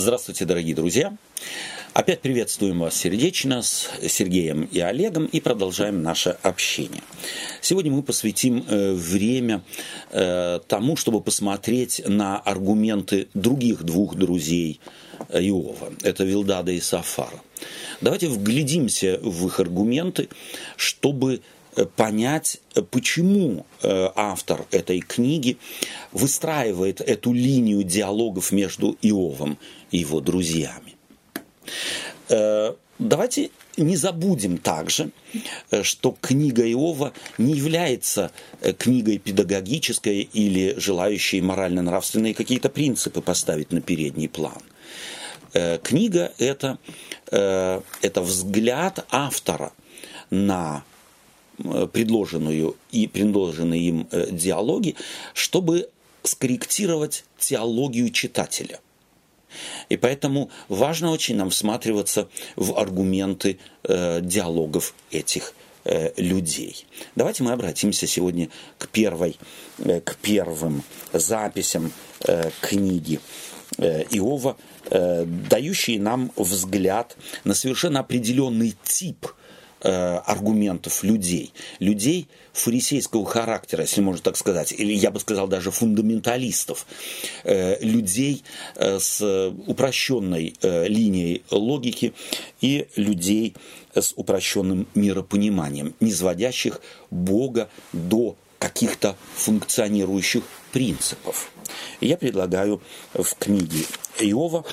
Здравствуйте, дорогие друзья! Опять приветствуем вас сердечно с Сергеем и Олегом и продолжаем наше общение. Сегодня мы посвятим э, время э, тому, чтобы посмотреть на аргументы других двух друзей Иова. Это Вилдада и Сафара. Давайте вглядимся в их аргументы, чтобы Э, понять, э, почему э, автор этой книги выстраивает эту линию диалогов между Иовом и его друзьями. Давайте не забудем также, что книга Иова не является книгой педагогической или желающей морально-нравственные какие-то принципы поставить на передний план. Книга это, это взгляд автора на Э, предложенную и предложенные им э, диалоги, чтобы скорректировать теологию читателя. И поэтому важно очень нам всматриваться в аргументы э, диалогов этих э, людей. Давайте мы обратимся сегодня к, первой, э, к первым записям э, книги э, Иова, э, дающие нам взгляд на совершенно определенный тип – Э, аргументов людей, людей фарисейского характера, если можно так сказать, или я бы сказал даже фундаменталистов, э, людей э, с упрощенной линией логики и людей с упрощенным миропониманием, не сводящих Бога до каких-то функционирующих принципов. Я предлагаю в книге Иова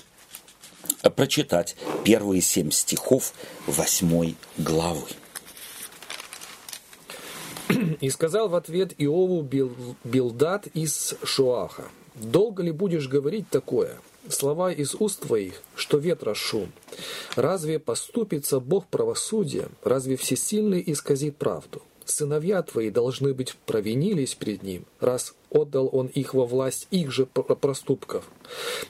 прочитать первые семь стихов восьмой главы. И сказал в ответ Иову Билдат из Шуаха, «Долго ли будешь говорить такое? Слова из уст твоих, что ветра шум. Разве поступится Бог правосудием? Разве всесильный исказит правду? Сыновья твои должны быть провинились перед ним, раз отдал он их во власть их же проступков.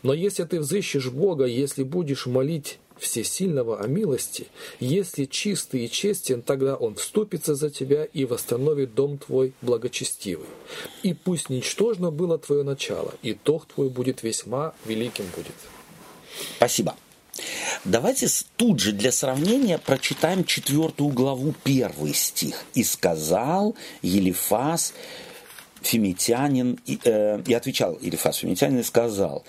Но если ты взыщешь Бога, если будешь молить Всесильного о милости, если чистый и честен, тогда Он вступится за тебя и восстановит дом твой благочестивый. И пусть ничтожно было твое начало, и тох твой будет весьма великим будет. Спасибо. Давайте тут же для сравнения прочитаем четвертую главу, первый стих. «И сказал Елифас, фимитянин, и, э, и отвечал Елифас, фимитянин, и сказал,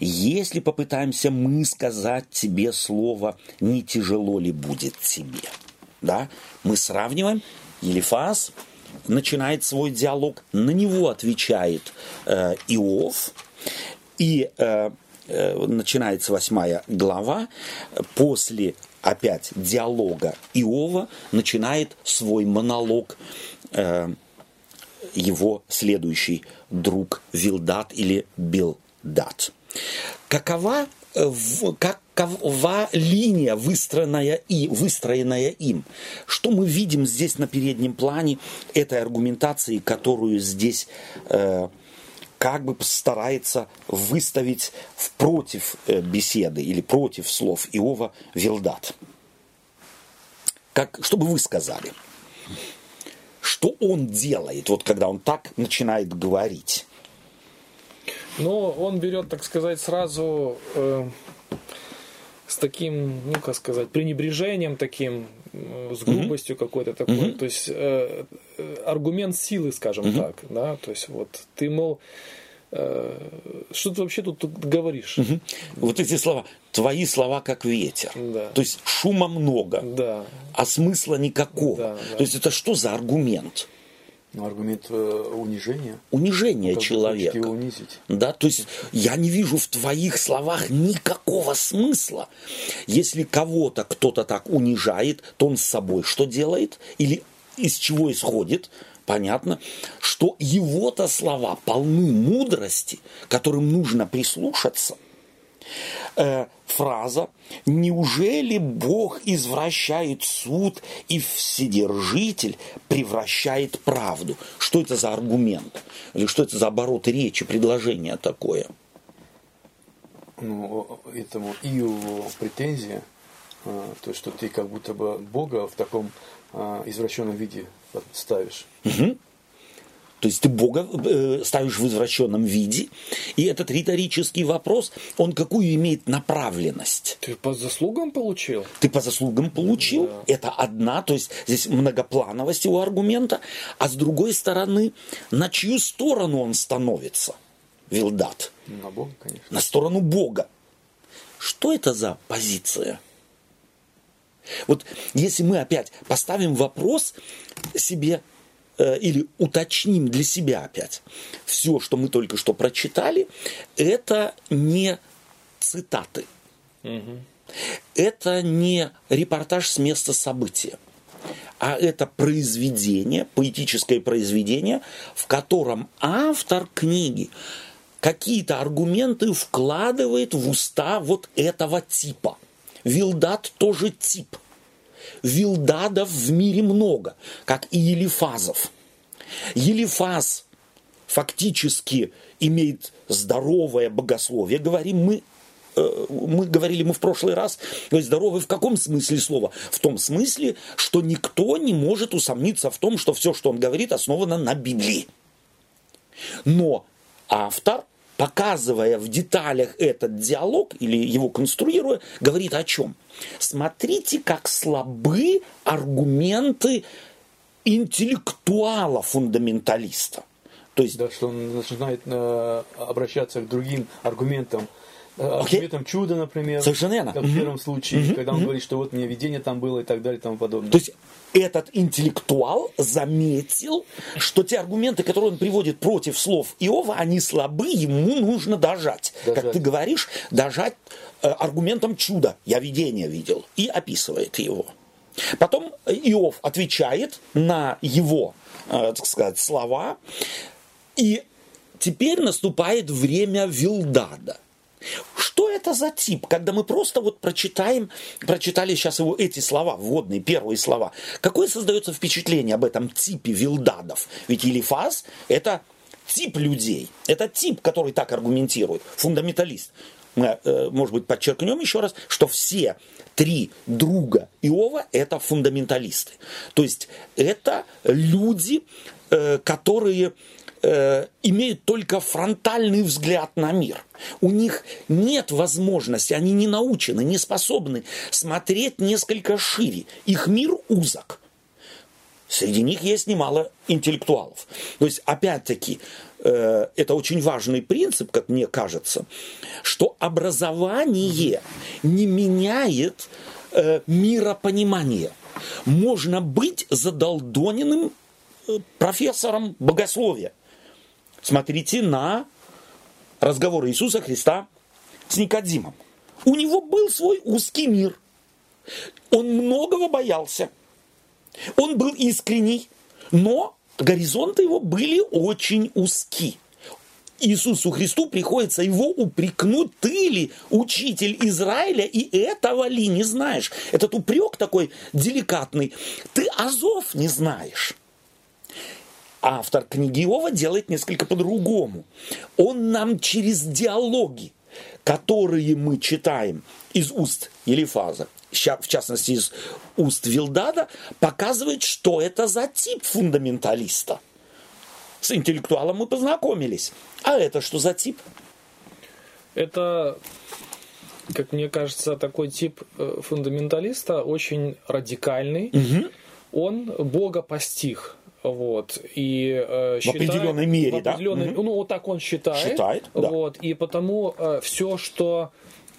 если попытаемся мы сказать тебе слово, не тяжело ли будет тебе? Да? Мы сравниваем, Елифас начинает свой диалог, на него отвечает э, Иов, и э, начинается восьмая глава, после опять диалога Иова начинает свой монолог э, его следующий друг Вилдат или Билдат. Какова, э, какова линия, выстроенная, и, выстроенная им? Что мы видим здесь на переднем плане этой аргументации, которую здесь э, как бы старается выставить в против э, беседы или против слов Иова Вилдат? Как, что бы вы сказали? Что он делает, вот когда он так начинает говорить? Но он берет, так сказать, сразу э, с таким, ну как сказать, пренебрежением таким, э, с грубостью mm-hmm. какой-то такой. Mm-hmm. То есть э, э, аргумент силы, скажем mm-hmm. так, да, то есть вот ты, мол, э, что ты вообще тут, тут говоришь? Угу. Вот эти слова, твои слова как ветер. Да. То есть шума много, да. а смысла никакого. Да, да. То есть это что за аргумент? Ну, аргумент э, унижения. Унижение ну, человека. Его унизить. Да, то есть я не вижу в твоих словах никакого смысла. Если кого-то кто-то так унижает, то он с собой что делает? Или из чего исходит? Понятно, что его-то слова полны мудрости, которым нужно прислушаться – э, фраза «Неужели Бог извращает суд и Вседержитель превращает правду?» Что это за аргумент? Или что это за оборот речи, предложение такое? Ну, этому Иову претензия, э, то, что ты как будто бы Бога в таком э, извращенном виде ставишь. Угу. То есть ты Бога э, ставишь в извращенном виде, и этот риторический вопрос, он какую имеет направленность? Ты по заслугам получил? Ты по заслугам получил, да. это одна, то есть здесь многоплановость его аргумента, а с другой стороны, на чью сторону он становится, Вилдат? На Бога, конечно. На сторону Бога. Что это за позиция? Вот если мы опять поставим вопрос себе или уточним для себя опять, все, что мы только что прочитали, это не цитаты. Угу. Это не репортаж с места события, а это произведение, поэтическое произведение, в котором автор книги какие-то аргументы вкладывает в уста вот этого типа. Вилдат тоже тип. Вилдадов в мире много, как и Елифазов. Елифаз фактически имеет здоровое богословие, говорим мы э, мы говорили мы в прошлый раз, то есть здоровый в каком смысле слова? В том смысле, что никто не может усомниться в том, что все, что он говорит, основано на Библии. Но автор показывая в деталях этот диалог или его конструируя, говорит о чем? Смотрите, как слабы аргументы интеллектуала-фундаменталиста. То есть... Да, что он начинает э, обращаться к другим аргументам, э, okay. аргументам чуда, например. Совершенно верно. Как в первом случае, mm-hmm. когда он mm-hmm. говорит, что вот мне видение там было и так далее и тому подобное. То есть этот интеллектуал заметил, что те аргументы, которые он приводит против слов Иова, они слабы, ему нужно дожать. дожать. Как ты говоришь, дожать э, аргументом чуда. Я видение видел. И описывает его. Потом Иов отвечает на его, э, так сказать, слова. И теперь наступает время Вилдада – что это за тип, когда мы просто вот прочитаем, прочитали сейчас его эти слова, вводные, первые слова. Какое создается впечатление об этом типе вилдадов? Ведь Елифаз – это тип людей, это тип, который так аргументирует, фундаменталист. Мы, э, может быть, подчеркнем еще раз, что все три друга Иова – это фундаменталисты. То есть это люди, э, которые э, имеют только фронтальный взгляд на мир. У них нет возможности, они не научены, не способны смотреть несколько шире. Их мир узок. Среди них есть немало интеллектуалов. То есть, опять-таки, э, это очень важный принцип, как мне кажется, что образование не меняет э, миропонимание. Можно быть задолдоненным э, профессором богословия, Смотрите на разговор Иисуса Христа с Никодимом. У него был свой узкий мир. Он многого боялся. Он был искренний, но горизонты его были очень узки. Иисусу Христу приходится его упрекнуть, ты ли учитель Израиля, и этого ли не знаешь. Этот упрек такой деликатный. Ты Азов не знаешь автор книги Иова делает несколько по-другому. Он нам через диалоги, которые мы читаем из уст Елифаза, в частности из уст Вилдада, показывает, что это за тип фундаменталиста. С интеллектуалом мы познакомились. А это что за тип? Это, как мне кажется, такой тип э, фундаменталиста очень радикальный. Угу. Он Бога постиг вот, и э, считает, в определенной мере, в определенной, да? Ну, вот так он считает. Считает, вот, да. И потому э, все, что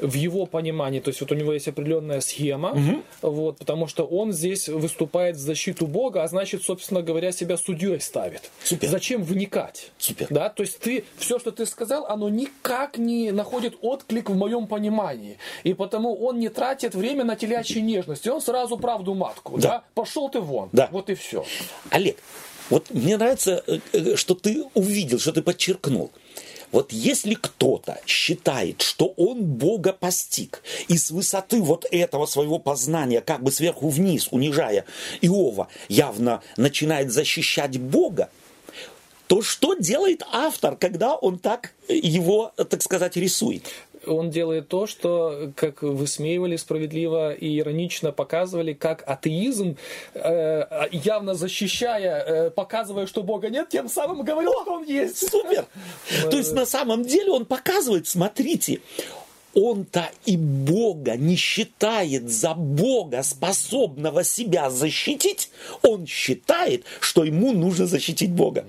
в его понимании, то есть вот у него есть определенная схема, угу. вот, потому что он здесь выступает в защиту Бога, а значит, собственно говоря, себя судьей ставит. Супер. Зачем вникать? Супер. Да, то есть ты, все, что ты сказал, оно никак не находит отклик в моем понимании. И потому он не тратит время на телячьи нежности, он сразу правду матку. Да. да? Пошел ты вон. Да. Вот и все. Олег, вот мне нравится, э, э, что ты увидел, что ты подчеркнул. Вот если кто-то считает, что он Бога постиг, и с высоты вот этого своего познания, как бы сверху вниз, унижая Иова, явно начинает защищать Бога, то что делает автор, когда он так его, так сказать, рисует? Он делает то, что, как высмеивали справедливо и иронично показывали, как атеизм, э, явно защищая, э, показывая, что Бога нет, тем самым говорил, что он есть. Супер! То есть на самом деле он показывает, смотрите, он-то и Бога не считает за Бога, способного себя защитить. Он считает, что ему нужно защитить Бога.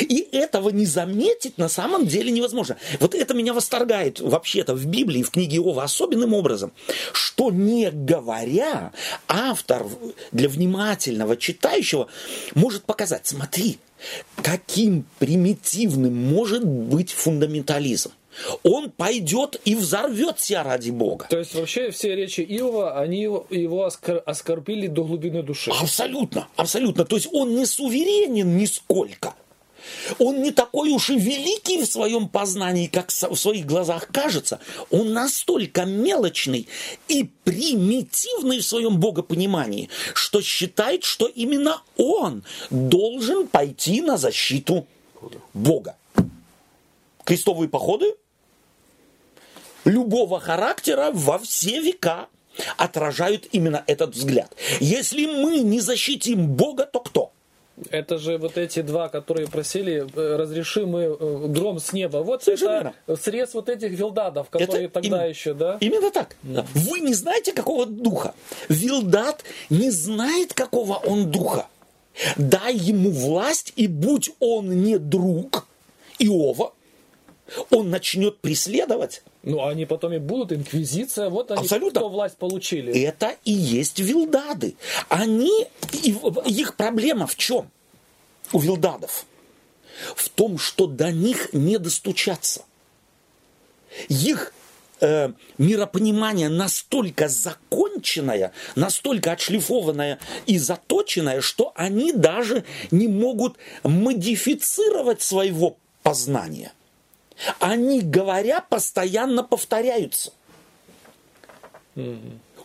И этого не заметить на самом деле невозможно. Вот это меня восторгает вообще-то в Библии, в книге Иова особенным образом, что не говоря, автор для внимательного читающего может показать, смотри, каким примитивным может быть фундаментализм он пойдет и взорвет себя ради Бога. То есть вообще все речи Иова, они его оскор- оскорбили до глубины души. Абсолютно, абсолютно. То есть он не суверенен нисколько. Он не такой уж и великий в своем познании, как в своих глазах кажется. Он настолько мелочный и примитивный в своем богопонимании, что считает, что именно он должен пойти на защиту Бога. Крестовые походы любого характера во все века отражают именно этот взгляд. Если мы не защитим Бога, то кто? Это же вот эти два, которые просили, э, разрешимый э, гром с неба. Вот Совершенно это срез вот этих вилдадов, которые Это тогда именно- еще, да? Именно так. Вы не знаете, какого духа. Вилдат не знает, какого он духа. Дай ему власть, и будь он не друг Иова, он начнет преследовать. Ну, они потом и будут, инквизиция, вот они, Абсолютно. кто власть получили. Это и есть вилдады. Они, их проблема в чем? У вилдадов. В том, что до них не достучаться. Их э, миропонимание настолько законченное, настолько отшлифованное и заточенное, что они даже не могут модифицировать своего познания. Они, говоря, постоянно повторяются.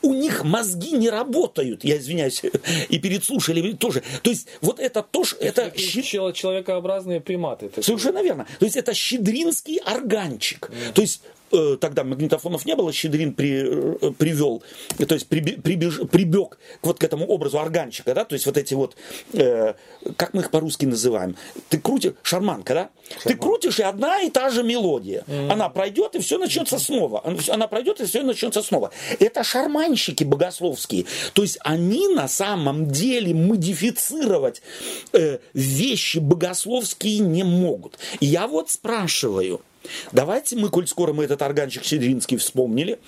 У них мозги не работают, я извиняюсь, и перед слушателями тоже. То есть вот это тоже, это чело- человекообразные приматы. Совершенно верно. То есть это щедринский органчик. То есть тогда магнитофонов не было, Щедрин при, э, привел, то есть прибеж- прибег вот к этому образу органчика, да, то есть вот эти вот, э, как мы их по-русски называем, ты крутишь, шарманка, да, ты крутишь, и одна и та же мелодия, она пройдет, и все начнется снова, она пройдет, и все начнется снова. Это шарманщики богословские, то есть они на самом деле модифицировать э, вещи богословские не могут. Я вот спрашиваю, давайте мы, коль скоро мы этот органчик Щедринский вспомнили,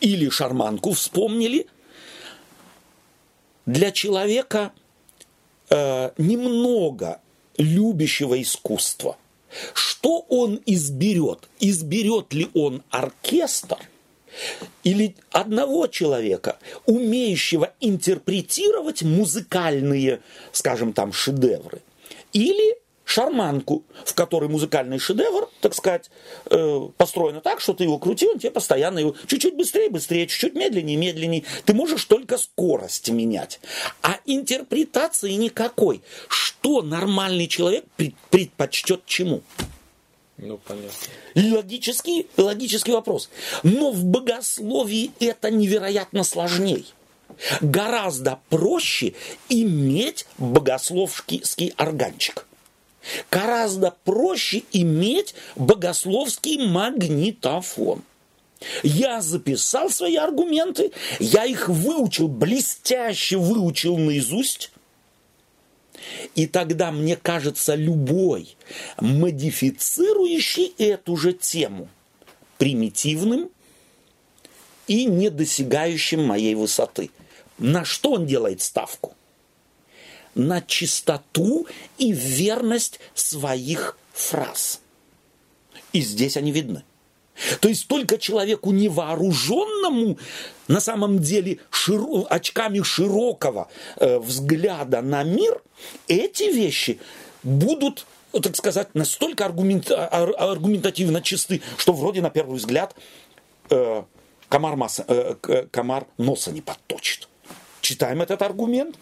или шарманку вспомнили, для человека э, немного любящего искусства, что он изберет? Изберет ли он оркестр или одного человека, умеющего интерпретировать музыкальные, скажем там, шедевры? Или шарманку, в которой музыкальный шедевр, так сказать, э, построено так, что ты его крути, он тебе постоянно его чуть-чуть быстрее, быстрее, чуть-чуть медленнее, медленнее. Ты можешь только скорость менять. А интерпретации никакой. Что нормальный человек пред- предпочтет чему? Ну, понятно. Логический, логический вопрос. Но в богословии это невероятно сложней. Гораздо проще иметь богословский органчик. Гораздо проще иметь богословский магнитофон. Я записал свои аргументы, я их выучил, блестяще выучил наизусть. И тогда, мне кажется, любой, модифицирующий эту же тему, примитивным и недосягающим моей высоты. На что он делает ставку? На чистоту и верность своих фраз. И здесь они видны. То есть только человеку невооруженному, на самом деле широ- очками широкого э, взгляда на мир, эти вещи будут, э, так сказать, настолько аргумент- ар- аргументативно чисты, что вроде на первый взгляд э, комар, масса- э, к- комар носа не подточит. Читаем этот аргумент.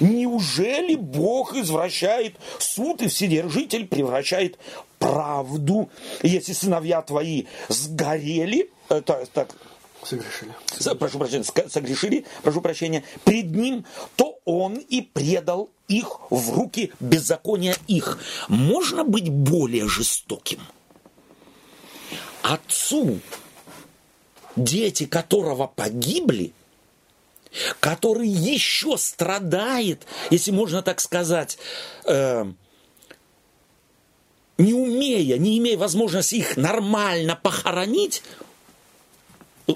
Неужели Бог извращает суд и Вседержитель превращает правду? Если сыновья твои сгорели, это, так, Согрешили. прошу прощения, согрешили, прошу прощения, пред ним, то он и предал их в руки беззакония их. Можно быть более жестоким? Отцу, дети которого погибли, который еще страдает, если можно так сказать, э, не умея, не имея возможности их нормально похоронить,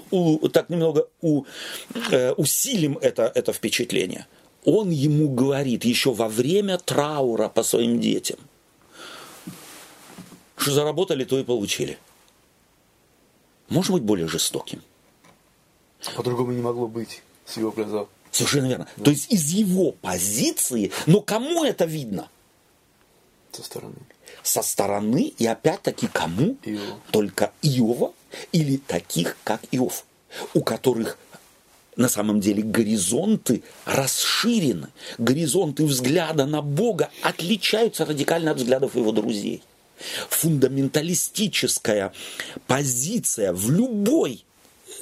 у, так немного у, э, усилим это, это впечатление. Он ему говорит еще во время траура по своим детям, что заработали, то и получили. Может быть более жестоким. По-другому не могло быть с его глаза. Совершенно верно. То есть из его позиции, но кому это видно? Со стороны. Со стороны и опять-таки кому? Иова. Только Иова или таких, как Иов, у которых на самом деле горизонты расширены, горизонты взгляда на Бога отличаются радикально от взглядов его друзей. Фундаменталистическая позиция в любой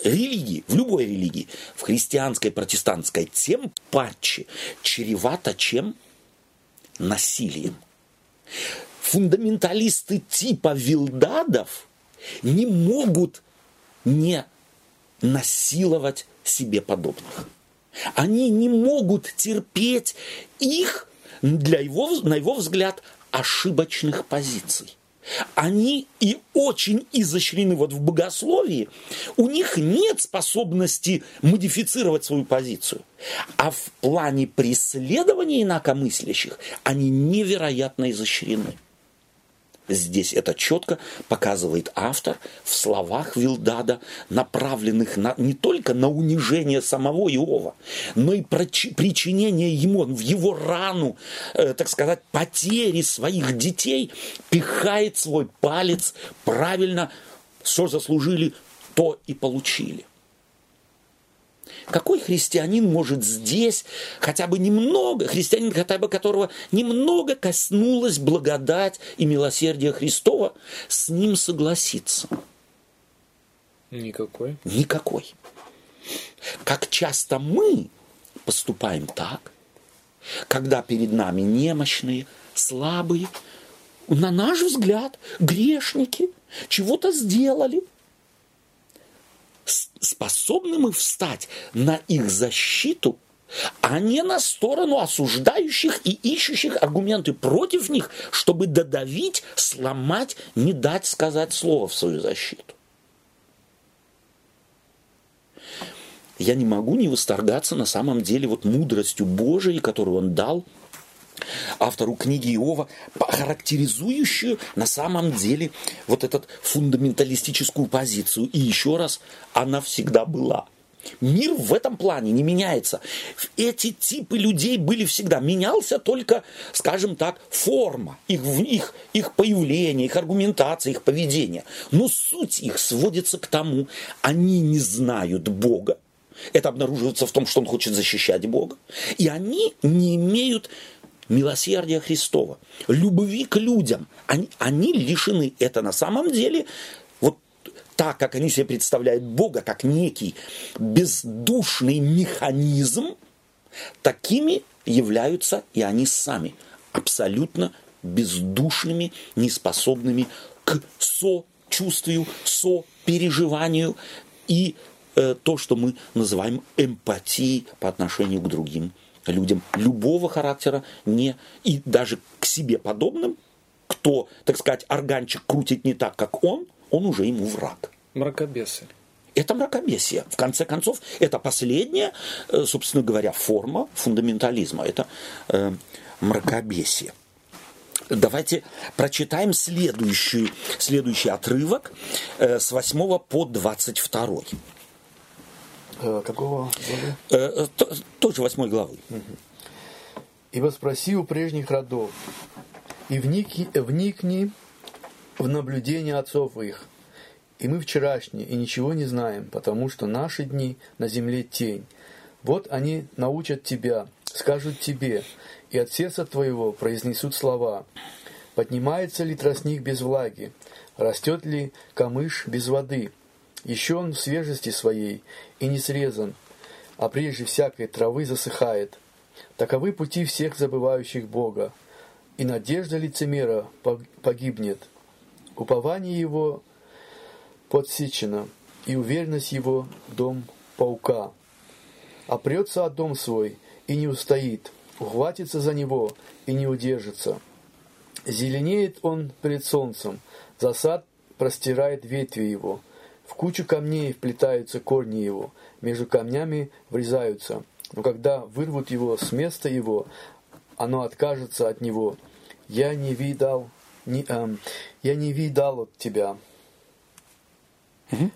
религии, в любой религии, в христианской, протестантской, тем паче чревата чем? Насилием. Фундаменталисты типа Вилдадов не могут не насиловать себе подобных. Они не могут терпеть их, для его, на его взгляд, ошибочных позиций. Они и очень изощрены вот в богословии, у них нет способности модифицировать свою позицию. А в плане преследования инакомыслящих они невероятно изощрены. Здесь это четко показывает автор в словах Вилдада, направленных на, не только на унижение самого Иова, но и причинение ему, в его рану, э, так сказать, потери своих детей, пихает свой палец правильно, что заслужили, то и получили. Какой христианин может здесь хотя бы немного, христианин, хотя бы которого немного коснулась благодать и милосердие Христова, с ним согласиться? Никакой. Никакой. Как часто мы поступаем так, когда перед нами немощные, слабые, на наш взгляд, грешники, чего-то сделали – способны мы встать на их защиту, а не на сторону осуждающих и ищущих аргументы против них, чтобы додавить, сломать, не дать сказать слово в свою защиту. Я не могу не восторгаться на самом деле вот мудростью Божией, которую Он дал автору книги Иова, характеризующую на самом деле вот эту фундаменталистическую позицию. И еще раз, она всегда была. Мир в этом плане не меняется. Эти типы людей были всегда. Менялся только, скажем так, форма, их, их, их появление, их аргументация, их поведение. Но суть их сводится к тому, они не знают Бога. Это обнаруживается в том, что он хочет защищать Бога. И они не имеют милосердия Христова, любви к людям. Они, они лишены. Это на самом деле вот так, как они себе представляют Бога, как некий бездушный механизм, такими являются и они сами, абсолютно бездушными, неспособными к сочувствию, сопереживанию и э, то, что мы называем эмпатией по отношению к другим людям любого характера, не, и даже к себе подобным, кто, так сказать, органчик крутит не так, как он, он уже ему враг. Мракобесы. Это мракобесие. В конце концов, это последняя, э, собственно говоря, форма фундаментализма. Это э, мракобесие. Давайте прочитаем следующий, следующий отрывок э, с 8 по 22. Э, какого главы? Э, э тоже восьмой главы. «Ибо спроси у прежних родов, и вникни, вникни в наблюдение отцов их. И мы вчерашние, и ничего не знаем, потому что наши дни на земле тень. Вот они научат тебя, скажут тебе, и от сердца твоего произнесут слова. Поднимается ли тростник без влаги? Растет ли камыш без воды? Еще он в свежести своей и не срезан, а прежде всякой травы засыхает. Таковы пути всех забывающих Бога, и надежда лицемера погибнет. Упование его подсечено, и уверенность его дом паука. Опрется о дом свой и не устоит, ухватится за него и не удержится. Зеленеет он перед солнцем, засад простирает ветви его, в кучу камней вплетаются корни его, между камнями врезаются. Но когда вырвут его с места его, оно откажется от него. Я не видал, не, эм, я не видал от тебя. Угу.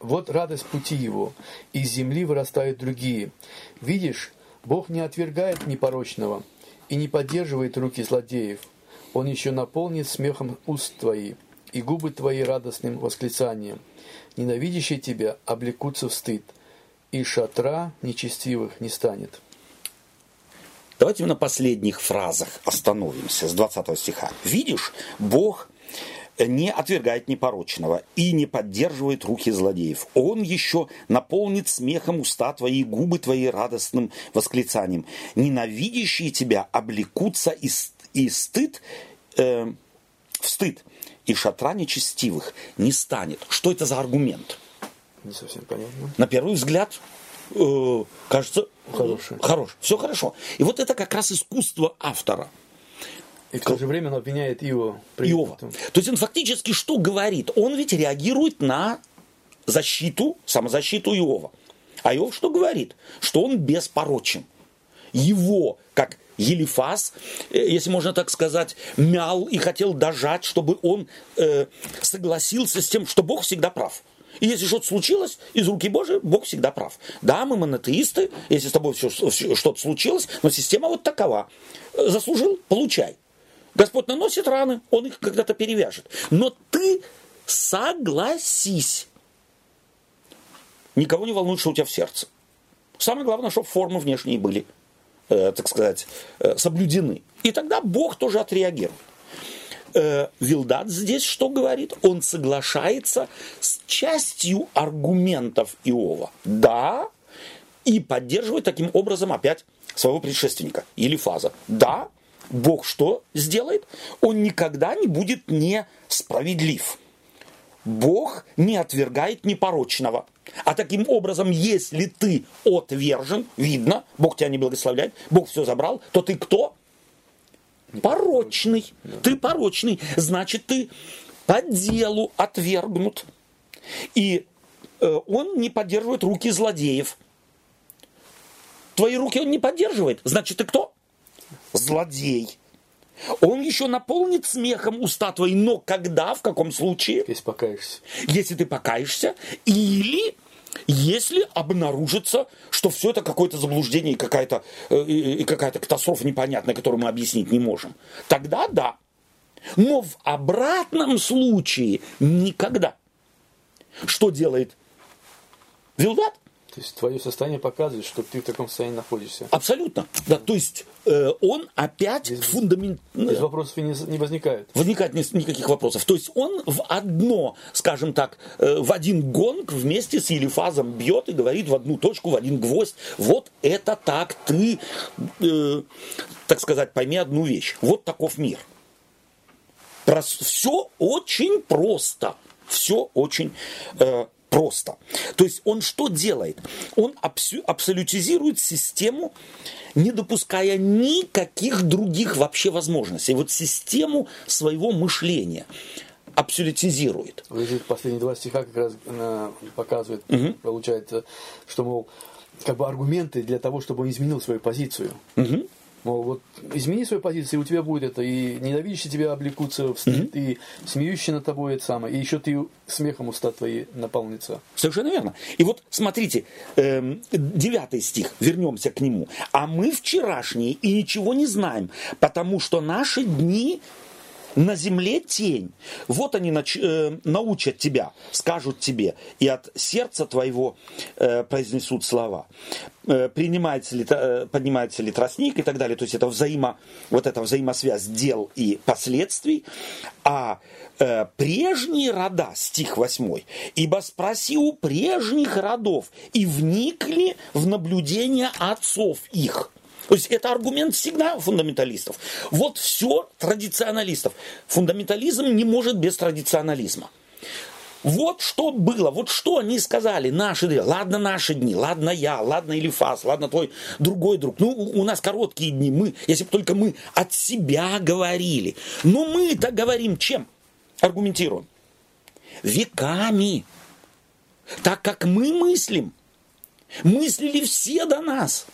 Вот радость пути его, из земли вырастают другие. Видишь, Бог не отвергает непорочного и не поддерживает руки злодеев. Он еще наполнит смехом уст твои и губы твои радостным восклицанием. Ненавидящие тебя облекутся в стыд, и шатра нечестивых не станет. Давайте на последних фразах остановимся с 20 стиха. Видишь, Бог не отвергает непорочного и не поддерживает руки злодеев. Он еще наполнит смехом уста твои, губы твои радостным восклицанием. Ненавидящие тебя облекутся и, и стыд, э, в стыд, и шатра нечестивых не станет. Что это за аргумент? Не совсем понятно. На первый взгляд, э, кажется, Хороший. хорош. Все хорошо. И вот это как раз искусство автора – и в то же время он обвиняет Иова. Иова. То есть он фактически что говорит? Он ведь реагирует на защиту, самозащиту Иова. А Иов что говорит? Что он беспорочен. Его, как Елифас, э, если можно так сказать, мял и хотел дожать, чтобы он э, согласился с тем, что Бог всегда прав. И если что-то случилось из руки Божией, Бог всегда прав. Да, мы монотеисты, если с тобой что-то случилось, но система вот такова. Заслужил, получай. Господь наносит раны, Он их когда-то перевяжет. Но ты согласись. Никого не волнует, что у тебя в сердце. Самое главное, чтобы формы внешние были, так сказать, э, соблюдены. И тогда Бог тоже отреагирует. Э, Вилдат здесь что говорит? Он соглашается с частью аргументов Иова. Да, и поддерживает таким образом опять своего предшественника, или фаза. Да, Бог что сделает? Он никогда не будет несправедлив. Бог не отвергает непорочного. А таким образом, если ты отвержен, видно, Бог тебя не благословляет, Бог все забрал, то ты кто? Порочный. Ты порочный. Значит, ты по делу отвергнут. И э, он не поддерживает руки злодеев. Твои руки он не поддерживает. Значит, ты кто? злодей. Он еще наполнит смехом уста твои, но когда, в каком случае? Если покаешься. Если ты покаешься, или если обнаружится, что все это какое-то заблуждение и какая-то, э, и какая-то катастрофа непонятная, которую мы объяснить не можем, тогда да. Но в обратном случае никогда. Что делает Вилдат? То есть твое состояние показывает, что ты в таком состоянии находишься. Абсолютно. Да, то есть э, он опять без, фундамент... Без вопросов не, не возникает. Возникает никаких вопросов. То есть он в одно, скажем так, э, в один гонг вместе с Елифазом бьет и говорит в одну точку, в один гвоздь. Вот это так ты, э, так сказать, пойми одну вещь. Вот таков мир. Все очень просто. Все очень э, просто. То есть он что делает? Он абсолютизирует систему, не допуская никаких других вообще возможностей. Вот систему своего мышления абсолютизирует. Последние два стиха как раз э, показывают, угу. получается, что, мол, как бы аргументы для того, чтобы он изменил свою позицию. Угу. Мол, вот измени свою позицию, и у тебя будет это, и ненавидящие тебя облекутся в стыд, mm-hmm. и смеющие над тобой это самое, и еще ты смехом уста твои наполнится. Совершенно верно. И вот смотрите, эм, девятый стих, вернемся к нему. А мы вчерашние и ничего не знаем, потому что наши дни на земле тень. Вот они нач, э, научат тебя, скажут тебе, и от сердца твоего э, произнесут слова. Э, принимается ли, э, поднимается ли тростник и так далее. То есть это взаимо, вот эта взаимосвязь дел и последствий. А э, прежние рода, стих 8, ибо спроси у прежних родов и вникли в наблюдение отцов их. То есть это аргумент всегда фундаменталистов. Вот все традиционалистов. Фундаментализм не может без традиционализма. Вот что было, вот что они сказали, наши дни, ладно наши дни, ладно я, ладно Илифас, ладно твой другой друг. Ну, у нас короткие дни, мы, если бы только мы от себя говорили. Но мы-то говорим чем? Аргументируем. Веками. Так как мы мыслим. Мыслили все до нас.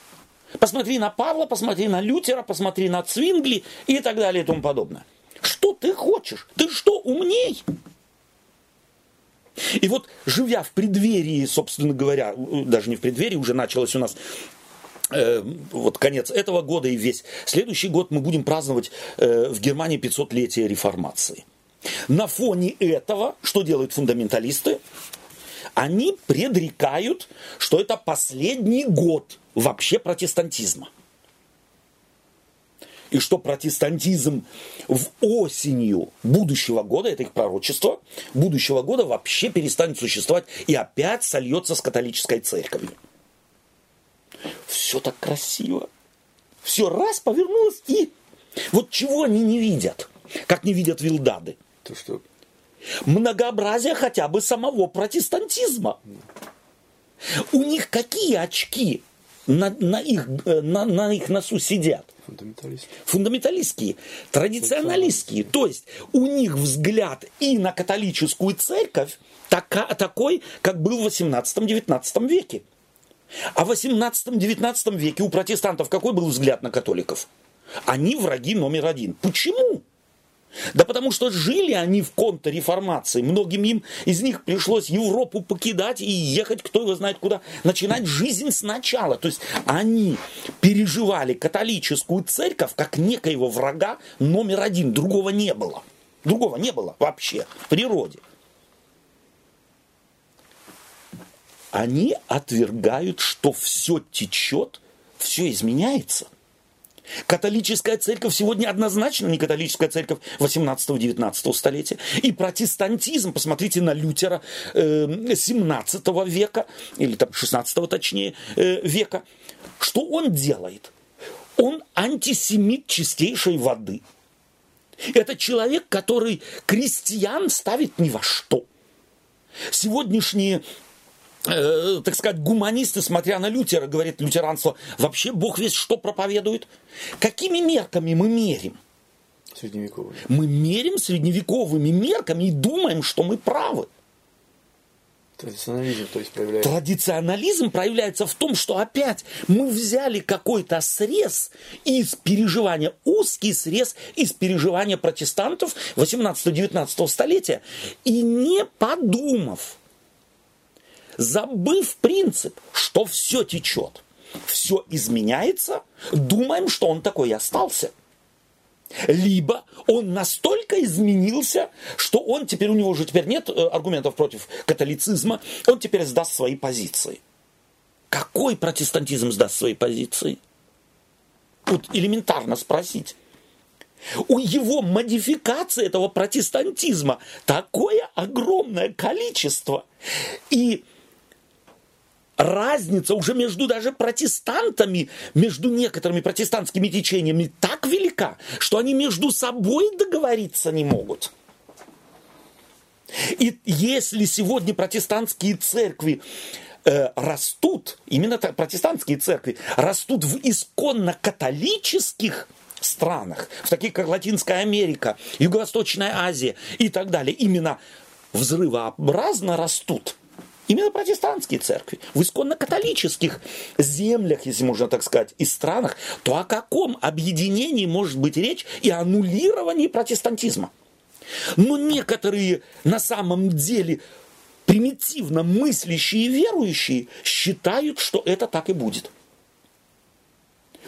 Посмотри на Павла, посмотри на Лютера, посмотри на Цвингли и так далее и тому подобное. Что ты хочешь? Ты что, умней? И вот, живя в преддверии, собственно говоря, даже не в преддверии, уже началось у нас э, вот конец этого года и весь следующий год мы будем праздновать э, в Германии 500-летие реформации. На фоне этого, что делают фундаменталисты? Они предрекают, что это последний год вообще протестантизма. И что протестантизм в осенью будущего года, это их пророчество, будущего года вообще перестанет существовать и опять сольется с католической церковью. Все так красиво. Все раз повернулось и... Вот чего они не видят, как не видят вилдады. То что? Многообразие хотя бы самого протестантизма. У них какие очки на, на, их, э, на, на их носу сидят? Фундаменталистские. Фундаменталистские, традиционалистские. То есть у них взгляд и на католическую церковь така, такой, как был в 18-19 веке. А в 18-19 веке у протестантов какой был взгляд на католиков? Они враги номер один. Почему? Да потому что жили они в контрреформации. Многим им из них пришлось Европу покидать и ехать, кто его знает куда, начинать жизнь сначала. То есть они переживали католическую церковь как некоего врага номер один. Другого не было. Другого не было вообще в природе. Они отвергают, что все течет, все изменяется. Католическая церковь сегодня однозначно не католическая церковь 18-19 столетия. И протестантизм, посмотрите на Лютера 17 э, века, или там 16 точнее э, века, что он делает? Он антисемит чистейшей воды. Это человек, который крестьян ставит ни во что. Сегодняшние э, так сказать, гуманисты, смотря на Лютера, говорит лютеранство, вообще Бог весь что проповедует. Какими мерками мы мерим? Средневековыми. Мы мерим средневековыми мерками и думаем, что мы правы. Традиционализм, то есть проявляется. Традиционализм проявляется в том, что опять мы взяли какой-то срез из переживания, узкий срез из переживания протестантов 18-19 столетия, и не подумав, забыв принцип, что все течет, все изменяется, думаем, что он такой и остался. Либо он настолько изменился, что он теперь, у него уже теперь нет э, аргументов против католицизма, он теперь сдаст свои позиции. Какой протестантизм сдаст свои позиции? Тут элементарно спросить. У его модификации этого протестантизма такое огромное количество. И разница уже между даже протестантами, между некоторыми протестантскими течениями так велика, что они между собой договориться не могут. И если сегодня протестантские церкви э, растут, именно так, протестантские церкви растут в исконно католических странах, в таких как Латинская Америка, Юго-Восточная Азия и так далее, именно взрывообразно растут – Именно протестантские церкви. В исконно-католических землях, если можно так сказать, и странах, то о каком объединении может быть речь и аннулировании протестантизма? Но некоторые на самом деле примитивно мыслящие верующие считают, что это так и будет.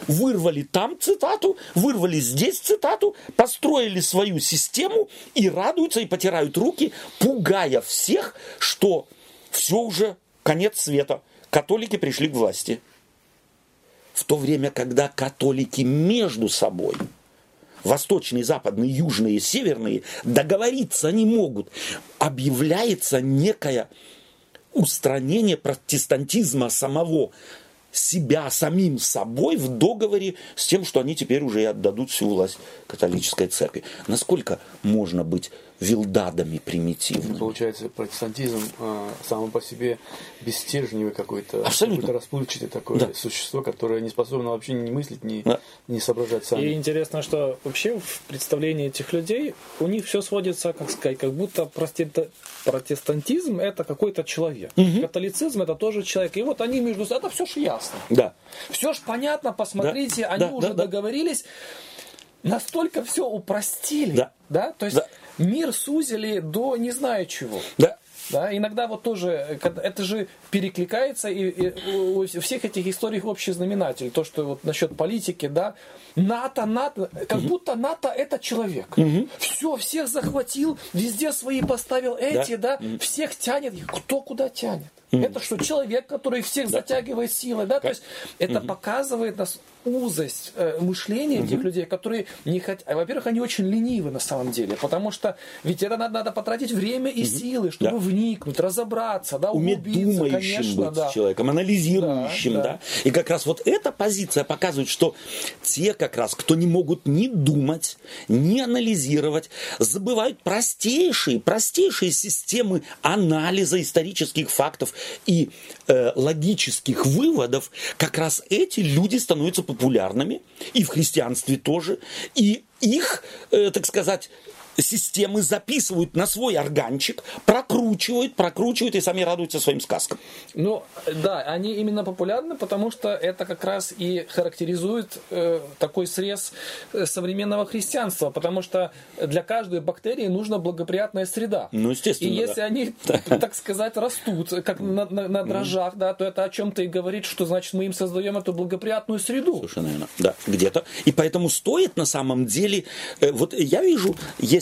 вырвали там цитату, вырвали здесь цитату, построили свою систему и радуются, и потирают руки, пугая всех, что все уже конец света. Католики пришли к власти. В то время, когда католики между собой – восточные, западные, южные, северные, договориться не могут. Объявляется некое устранение протестантизма самого себя самим собой в договоре с тем, что они теперь уже и отдадут всю власть католической церкви. Насколько можно быть вилдадами примитивными? Получается, протестантизм э, само по себе бесстержневый какой-то, Абсолютно. какое-то расплывчатое такое Да. существо, которое не способно вообще ни мыслить, ни, Да. ни соображать сами. И интересно, что вообще в представлении этих людей у них все сводится, как сказать, как будто прости- протестантизм это какой-то человек. Католицизм это тоже человек. И вот они между собой, это все ж ясно. Да. Все ж понятно, посмотрите, Да, они да, уже да. договорились. Настолько все упростили. Да. То есть Да. мир сузили до не знаю чего. Да. Да, иногда вот тоже, это же перекликается, и, и у всех этих историй общий знаменатель. То, что вот насчет политики, да, НАТО, НАТО, как будто НАТО это человек. Все, всех захватил, везде свои поставил эти, да, всех тянет. Кто куда тянет? Это что, человек, который всех затягивает силой, да? То есть это показывает нас узость э, мышления этих людей, которые не хотят... Во-первых, они очень ленивы на самом деле, потому что ведь это надо, надо потратить время и силы, чтобы Да. вникнуть, разобраться, да, уметь думающим конечно, быть да. человеком, анализирующим, да, Да, да. И как раз вот эта позиция показывает, что те как раз, кто не могут ни думать, ни анализировать, забывают простейшие, простейшие системы анализа исторических фактов и э, логических выводов, как раз эти люди становятся популярными и в христианстве тоже, и их, э, так сказать, системы записывают на свой органчик, прокручивают, прокручивают и сами радуются своим сказкам. Ну, да, они именно популярны, потому что это как раз и характеризует э, такой срез э, современного христианства, потому что для каждой бактерии нужна благоприятная среда. Ну, естественно, И если да. они, так сказать, растут, как на, на- на дрожжах, да, то это о чем-то и говорит, что значит мы им создаем эту благоприятную среду. Совершенно верно. Да, где-то. И поэтому стоит на самом деле, э, вот я вижу,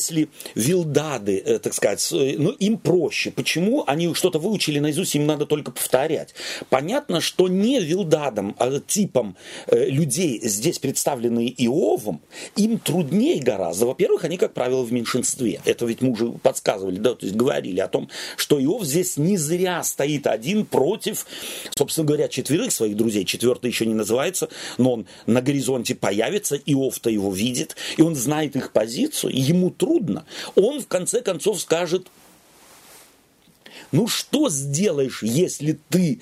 если вилдады, э, так сказать, э, ну им проще. Почему? Они что-то выучили наизусть, им надо только повторять. Понятно, что не вилдадам, а типом э, людей, здесь представленные Иовом, им труднее гораздо. Во-первых, они, как правило, в меньшинстве. Это ведь мы уже подсказывали, да, то есть говорили о том, что Иов здесь не зря стоит один против, собственно говоря, четверых своих друзей. Четвертый еще не называется, но он на горизонте появится, Иов-то его видит, и он знает их позицию, ему трудно. Он, в конце концов, скажет, ну что сделаешь, если ты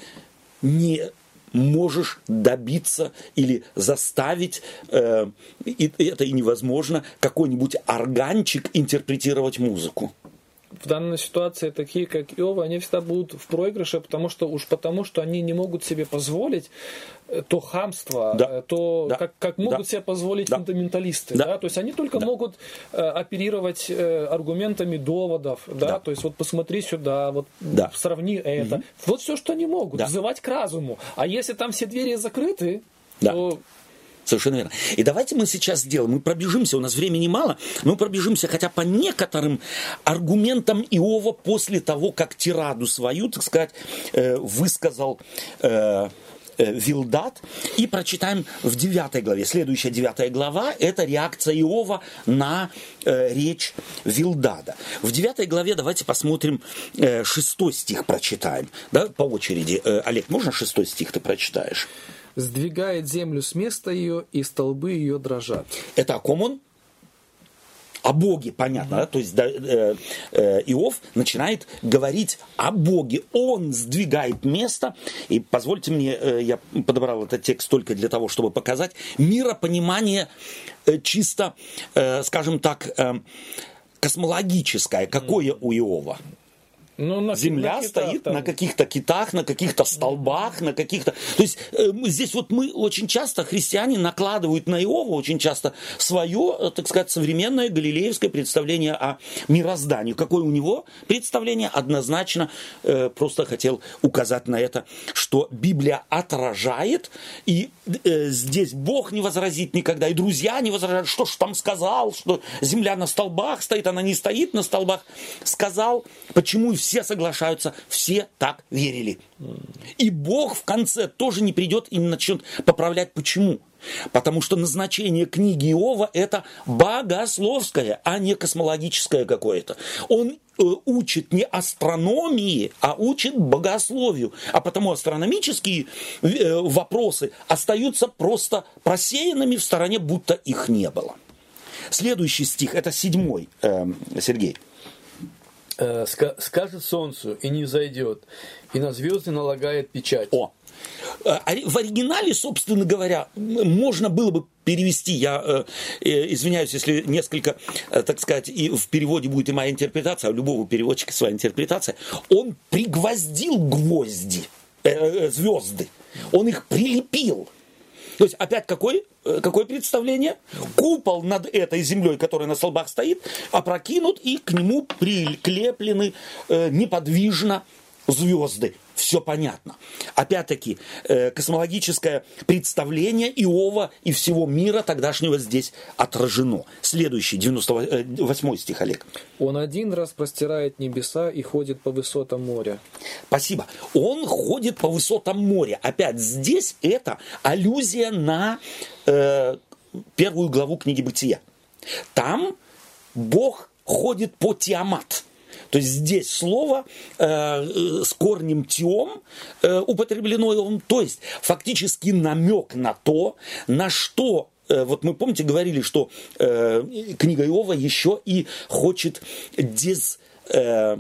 не можешь добиться или заставить, э, и это и невозможно, какой-нибудь органчик интерпретировать музыку. В данной ситуации такие, как Иова, они всегда будут в проигрыше, потому что уж потому, что они не могут себе позволить э, то хамство, Да. э, то, Да. как, как могут Да. себе позволить Да. фундаменталисты. Да. Да. То есть они только Да. могут э, оперировать э, аргументами доводов. Да? Да. То есть вот посмотри сюда, вот Да. сравни это. Вот все, что они могут. Да. Взывать к разуму. А если там все двери закрыты, Да. то Совершенно верно. И давайте мы сейчас сделаем, мы пробежимся, у нас времени мало, мы пробежимся хотя по некоторым аргументам Иова после того, как тираду свою, так сказать, э, высказал э, э, Вилдат, и прочитаем в 9 главе. Следующая 9 глава – это реакция Иова на речь Вилдада. В 9 главе давайте посмотрим э, 6 стих прочитаем. Да, по очереди. Олег, можно 6 стих ты прочитаешь? Сдвигает землю с места ее, и столбы ее дрожат. Это о ком он? О Боге, понятно, да? То есть да, э, э, Иов начинает говорить о Боге. Он сдвигает место. И позвольте мне, э, я подобрал этот текст только для того, чтобы показать миропонимание э, чисто, э, скажем так, э, космологическое. Какое у Иова? Ну, на- Земля на китах стоит там. на каких-то китах, на каких-то столбах, на каких-то... То есть э, здесь вот мы очень часто, христиане, накладывают на Иова очень часто свое, э, так сказать, современное галилеевское представление о мироздании. Какое у него представление? Однозначно э, просто хотел указать на это, что Библия отражает, и э, здесь Бог не возразит никогда, и друзья не возражают, что ж там сказал, что земля на столбах стоит, она не стоит на столбах. Сказал, почему и все соглашаются, все так верили. И Бог в конце тоже не придет и не начнет поправлять. Почему? Потому что назначение книги Иова это богословское, а не космологическое какое-то. Он э, учит не астрономии, а учит богословию. А потому астрономические э, вопросы остаются просто просеянными в стороне, будто их не было. Следующий стих, это седьмой, э, Сергей. Э, ска- скажет солнцу, и не взойдет, и на звезды налагает печать. О. Э, ори- В оригинале, собственно говоря, можно было бы перевести, я э, э, извиняюсь, если несколько, э, так сказать, и в переводе будет и моя интерпретация, а у любого переводчика своя интерпретация, он пригвоздил гвозди, э, звезды, он их прилепил. То есть опять какой, э, какое представление? Купол над этой землей, которая на столбах стоит, опрокинут и к нему прикреплены э, неподвижно звезды. Все понятно. Опять-таки, э, космологическое представление Иова и всего мира тогдашнего здесь отражено. Следующий, 98 стих, Олег. Он один распростирает небеса и ходит по высотам моря. Спасибо. Он ходит по высотам моря. Опять здесь это аллюзия на э, первую главу книги Бытия. Там Бог ходит по Тиамат. То есть здесь слово э, э, с корнем тиом э, употреблено, он, то есть фактически намек на то, на что э, вот мы, помните, говорили, что э, книга Иова еще и хочет дез, э,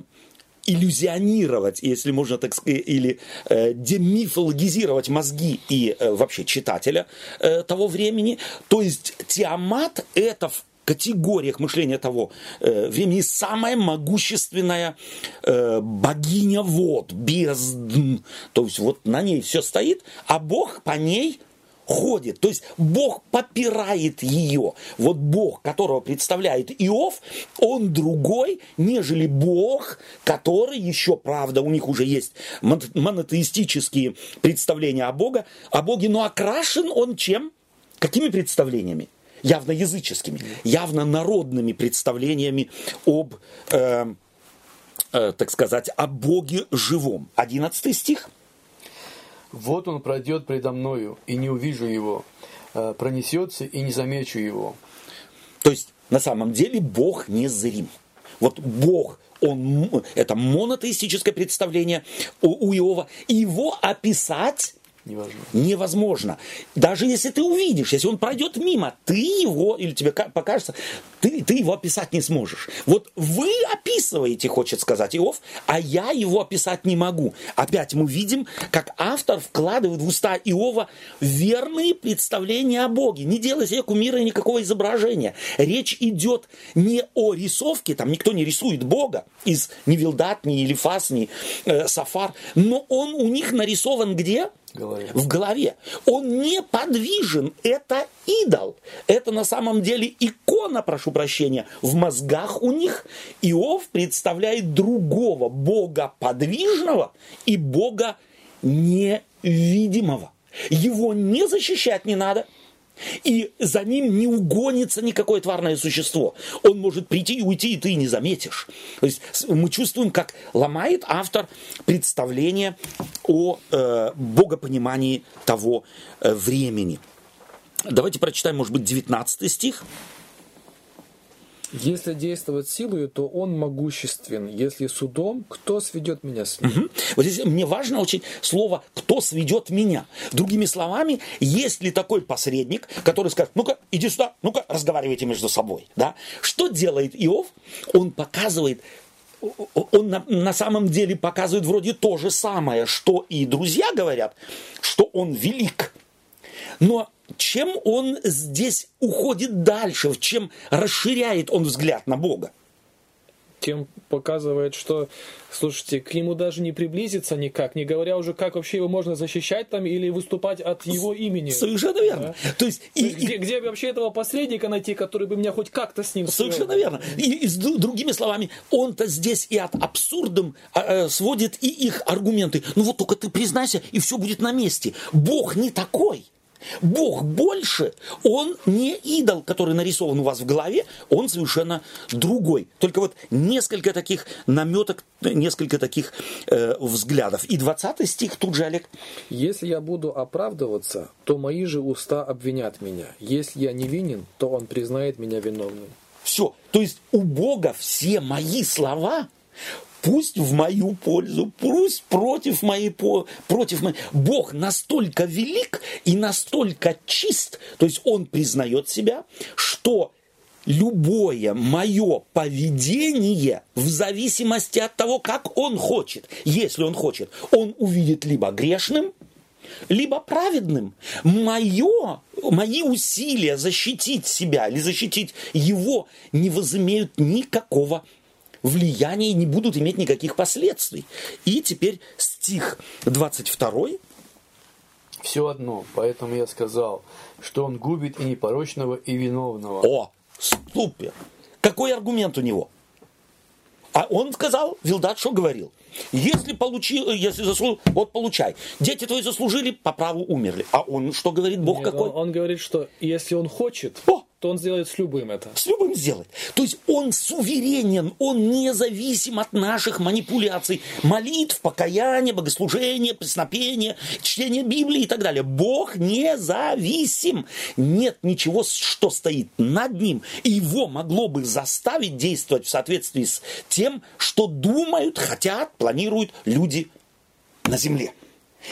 если можно так сказать, или э, демифологизировать мозги и э, вообще читателя э, того времени. То есть Тиамат это в категориях мышления того э, времени самая могущественная э, богиня вод, бездн. То есть вот на ней все стоит, а Бог по ней ходит. То есть Бог попирает ее. Вот Бог, которого представляет Иов, он другой, нежели Бог, который еще, правда, у них уже есть мон- монотеистические представления о Боге, о Боге, но окрашен он чем? Какими представлениями? Явно языческими, явно народными представлениями об, э, э, так сказать, о Боге живом. Одиннадцатый стих. Вот он пройдет предо мною, и не увижу его, э, пронесется, и не замечу его. То есть, на самом деле, Бог не зрим. Вот Бог, он, это монотеистическое представление у, у Иова. Его описать Невозможно. невозможно. Даже если ты увидишь, если он пройдет мимо, ты его, или тебе ка- покажется, ты, ты его описать не сможешь. Вот вы описываете, хочет сказать Иов, а я его описать не могу. Опять мы видим, как автор вкладывает в уста Иова верные представления о Боге. Не делай себе кумира никакого изображения. Речь идет не о рисовке, там никто не рисует Бога из Невилдат, ни Елифас, ни э, Сафар, но он у них нарисован где? В голове. в голове. Он неподвижен. Это идол. Это на самом деле икона, прошу прощения, в мозгах у них. Иов представляет другого Бога подвижного и Бога невидимого. Его не защищать не надо. И за ним не угонится никакое тварное существо. Он может прийти и уйти, и ты не заметишь. То есть мы чувствуем, как ломает автор представление о э, богопонимании того э, времени. Давайте прочитаем, может быть, 19 стих. Если действовать силою, то он могуществен. Если судом, кто сведет меня с ним? Мгм. Вот здесь мне важно очень слово «кто сведет меня». Другими словами, есть ли такой посредник, который скажет, ну-ка, иди сюда, ну-ка, разговаривайте между собой. Да? Что делает Иов? Он показывает, он на, на самом деле показывает вроде то же самое, что и друзья говорят, что он велик. Но чем он здесь уходит дальше, в чем расширяет он взгляд на Бога? тем показывает, что, слушайте, к нему даже не приблизиться никак, не говоря уже, как вообще его можно защищать там или выступать от его имени. Совершенно верно. Да? То есть, и, где, где вообще этого посредника найти, который бы меня хоть как-то с ним свел? Совершенно верно. И, и с другими словами, он-то здесь и от абсурдом а, э, сводит и их аргументы. Ну вот только ты признайся, и все будет на месте. Бог не такой. Бог больше, он не идол, который нарисован у вас в голове, он совершенно другой. Только вот несколько таких наметок, несколько таких э, взглядов. И 20 стих тут же, Олег. Если я буду оправдываться, то мои же уста обвинят меня. Если я невинен, то он признает меня виновным. Все. То есть у Бога все мои слова пусть в мою пользу, пусть против моей, по- против моей. Бог настолько велик и настолько чист, то есть Он признает себя, что любое мое поведение в зависимости от того, как Он хочет, если Он хочет, Он увидит либо грешным, либо праведным. Мое, мои усилия защитить себя или защитить его не возымеют никакого влияния не будут иметь никаких последствий. И теперь стих 22. Все одно, поэтому я сказал, что он губит и непорочного, и виновного. О, супер. Какой аргумент у него? А он сказал, Вилдат что говорил? Если получил, если заслужил, вот получай. Дети твои заслужили, по праву умерли. А он что говорит, Бог Нет, какой? Он, он говорит, что если он хочет, О! То он сделает с любым это. с любым сделать. То есть он суверенен, он независим от наших манипуляций, молитв, покаяния, богослужения, песнопения, чтения Библии и так далее. Бог независим. Нет ничего, что стоит над ним, его могло бы заставить действовать в соответствии с тем, что думают, хотят, планируют люди на земле.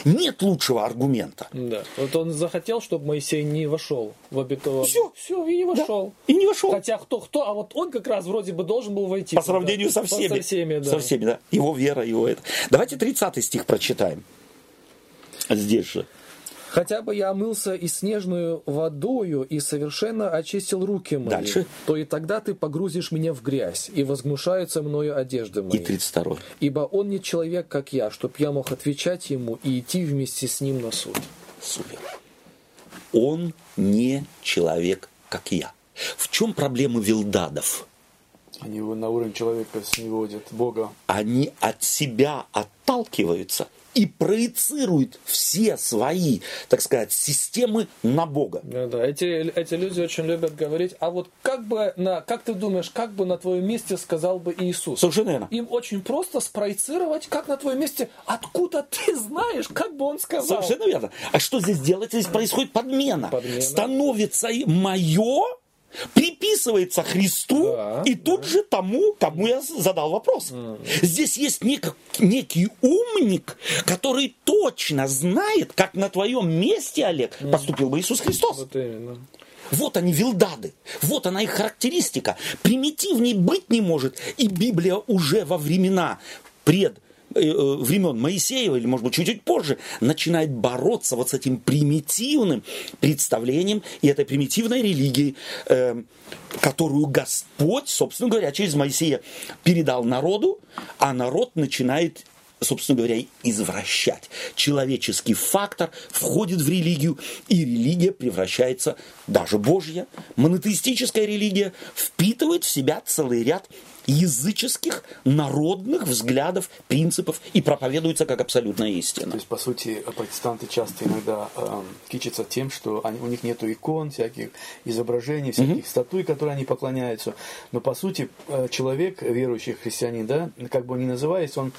Нет лучшего аргумента. Да. Вот он захотел, чтобы Моисей не вошел в обетованное. Всё. Все, и не вошел. И не вошел. Хотя кто-кто, а вот он как раз вроде бы должен был войти. По туда. сравнению со всеми. Со всеми, да. Со всеми, да. Его вера, его это. Давайте 30 стих прочитаем. Здесь же. Хотя бы я омылся и снежную водою и совершенно очистил руки мои, Дальше. то и тогда ты погрузишь меня в грязь, и возгнушаются мною одежды И мои. 32. Ибо он не человек, как я, чтоб я мог отвечать ему и идти вместе с ним на суд. Супер. Он не человек, как я. В чем проблема вилдадов? Они его на уровень человека сводят, Бога. Они от себя отталкиваются и проецируют все свои, так сказать, системы на Бога. Да, да. Эти, эти люди очень любят говорить, а вот как бы на, как ты думаешь, как бы на твоем месте сказал бы Иисус? Совершенно верно. Им очень просто спроецировать, как на твоем месте, откуда ты знаешь, как бы он сказал. Совершенно верно. А что здесь делается? Здесь происходит подмена. Подмена. Становится мое, приписывается Христу Да, и тут же тому, кому я задал вопрос. Здесь есть нек- некий умник, который точно знает, как на твоем месте, Олег, поступил бы Иисус Христос. Вот именно. Вот они, вилдады. Вот она их характеристика. Примитивней быть не может. И Библия уже во времена пред времен Моисеева, или, может быть, чуть-чуть позже, начинает бороться вот с этим примитивным представлением и этой примитивной религией, э, которую Господь, собственно говоря, через Моисея передал народу, а народ начинает собственно говоря, извращать. Человеческий фактор входит в религию, и религия превращается, даже Божья, монотеистическая религия, впитывает в себя целый ряд языческих, народных взглядов, принципов и проповедуется как абсолютная То истина. есть, по сути, протестанты часто иногда эм, кичатся тем, что они, у них нету икон, всяких изображений, всяких статуй, которые они поклоняются. Но, по сути, э, человек, верующий христианин, да, как бы он ни называясь, он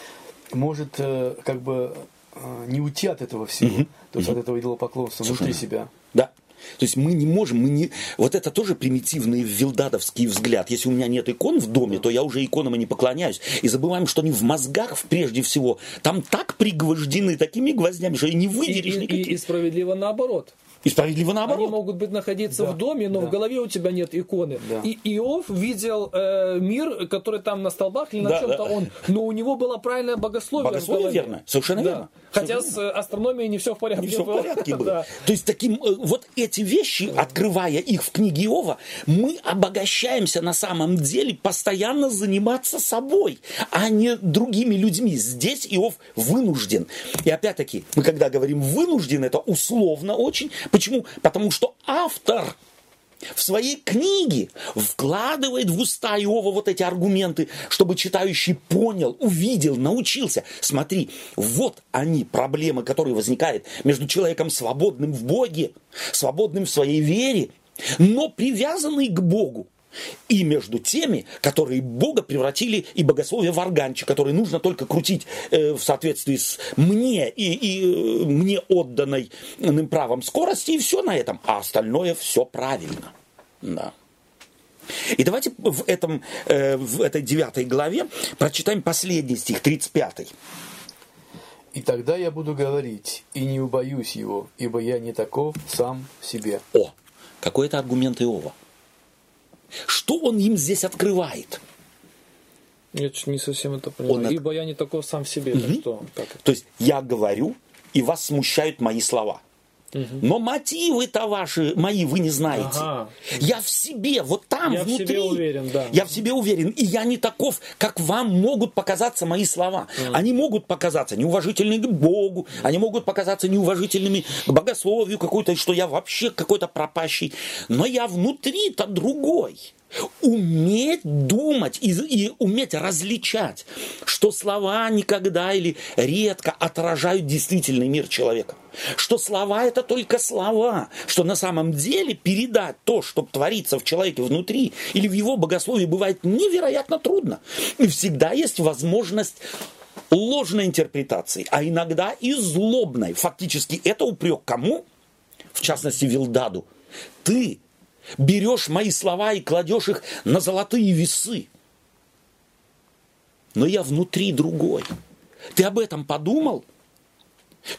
может э, как бы э, не уйти от этого всего, то есть от этого идолопоклонства внутри себя. Да. То есть мы не можем, мы не... Вот это тоже примитивный вилдадовский взгляд. Если у меня нет икон в доме, то я уже иконам и не поклоняюсь. И забываем, что они в мозгах прежде всего. Там так пригвождены такими гвоздями, что и не И, выдерешь и- никаких. и справедливо наоборот. И справедливо Они наоборот. могут быть находиться Да, в доме, но да. в голове у тебя нет иконы. Да. И Иов видел э, мир, который там на столбах или на Да, чем-то да. он, но у него было правильное богословие. Богословие верно, совершенно Да. верно. Хотя Совершенно с астрономией не все в порядке Не все в порядке было. Да. То есть таким, э, вот эти вещи, открывая их в книге Иова, мы обогащаемся на самом деле постоянно заниматься собой, а не другими людьми. Здесь Иов вынужден. И опять-таки, мы когда говорим вынужден, это условно очень. Почему? Потому что автор в своей книге вкладывает в уста Иова вот эти аргументы, чтобы читающий понял, увидел, научился. Смотри, вот они, проблемы, которые возникают между человеком свободным в Боге, свободным в своей вере, но привязанный к Богу. И между теми, которые Бога превратили и богословие в органчик, который нужно только крутить э, в соответствии с мне и, и э, мне отданной правом скорости, и все на этом. А остальное все правильно. Да. И давайте в, этом, э, в этой девятой главе прочитаем последний стих, 35. «И тогда я буду говорить, и не убоюсь его, ибо я не таков сам в себе». О, какой это аргумент Иова. Что он им здесь открывает? Я не совсем это понимаю. Он Ибо я не такой сам в себе. Угу. Что? Как То есть я говорю, и вас смущают мои слова. Но мотивы-то ваши, мои, вы не знаете. Ага. Я в себе, вот там, я внутри. Я в себе уверен, да. Я в себе уверен. И я не таков, как вам могут показаться мои слова. Mm. Они могут показаться неуважительными к Богу, они могут показаться неуважительными к богословию какой-то, что я вообще какой-то пропащий. Но я внутри-то другой уметь думать и, и уметь различать, что слова никогда или редко отражают действительный мир человека. Что слова это только слова, что на самом деле передать то, что творится в человеке внутри или в его богословии бывает невероятно трудно. И всегда есть возможность ложной интерпретации, а иногда и злобной. Фактически это упрек кому? В частности, Вилдаду. Ты берешь мои слова и кладешь их на золотые весы. Но я внутри другой. Ты об этом подумал?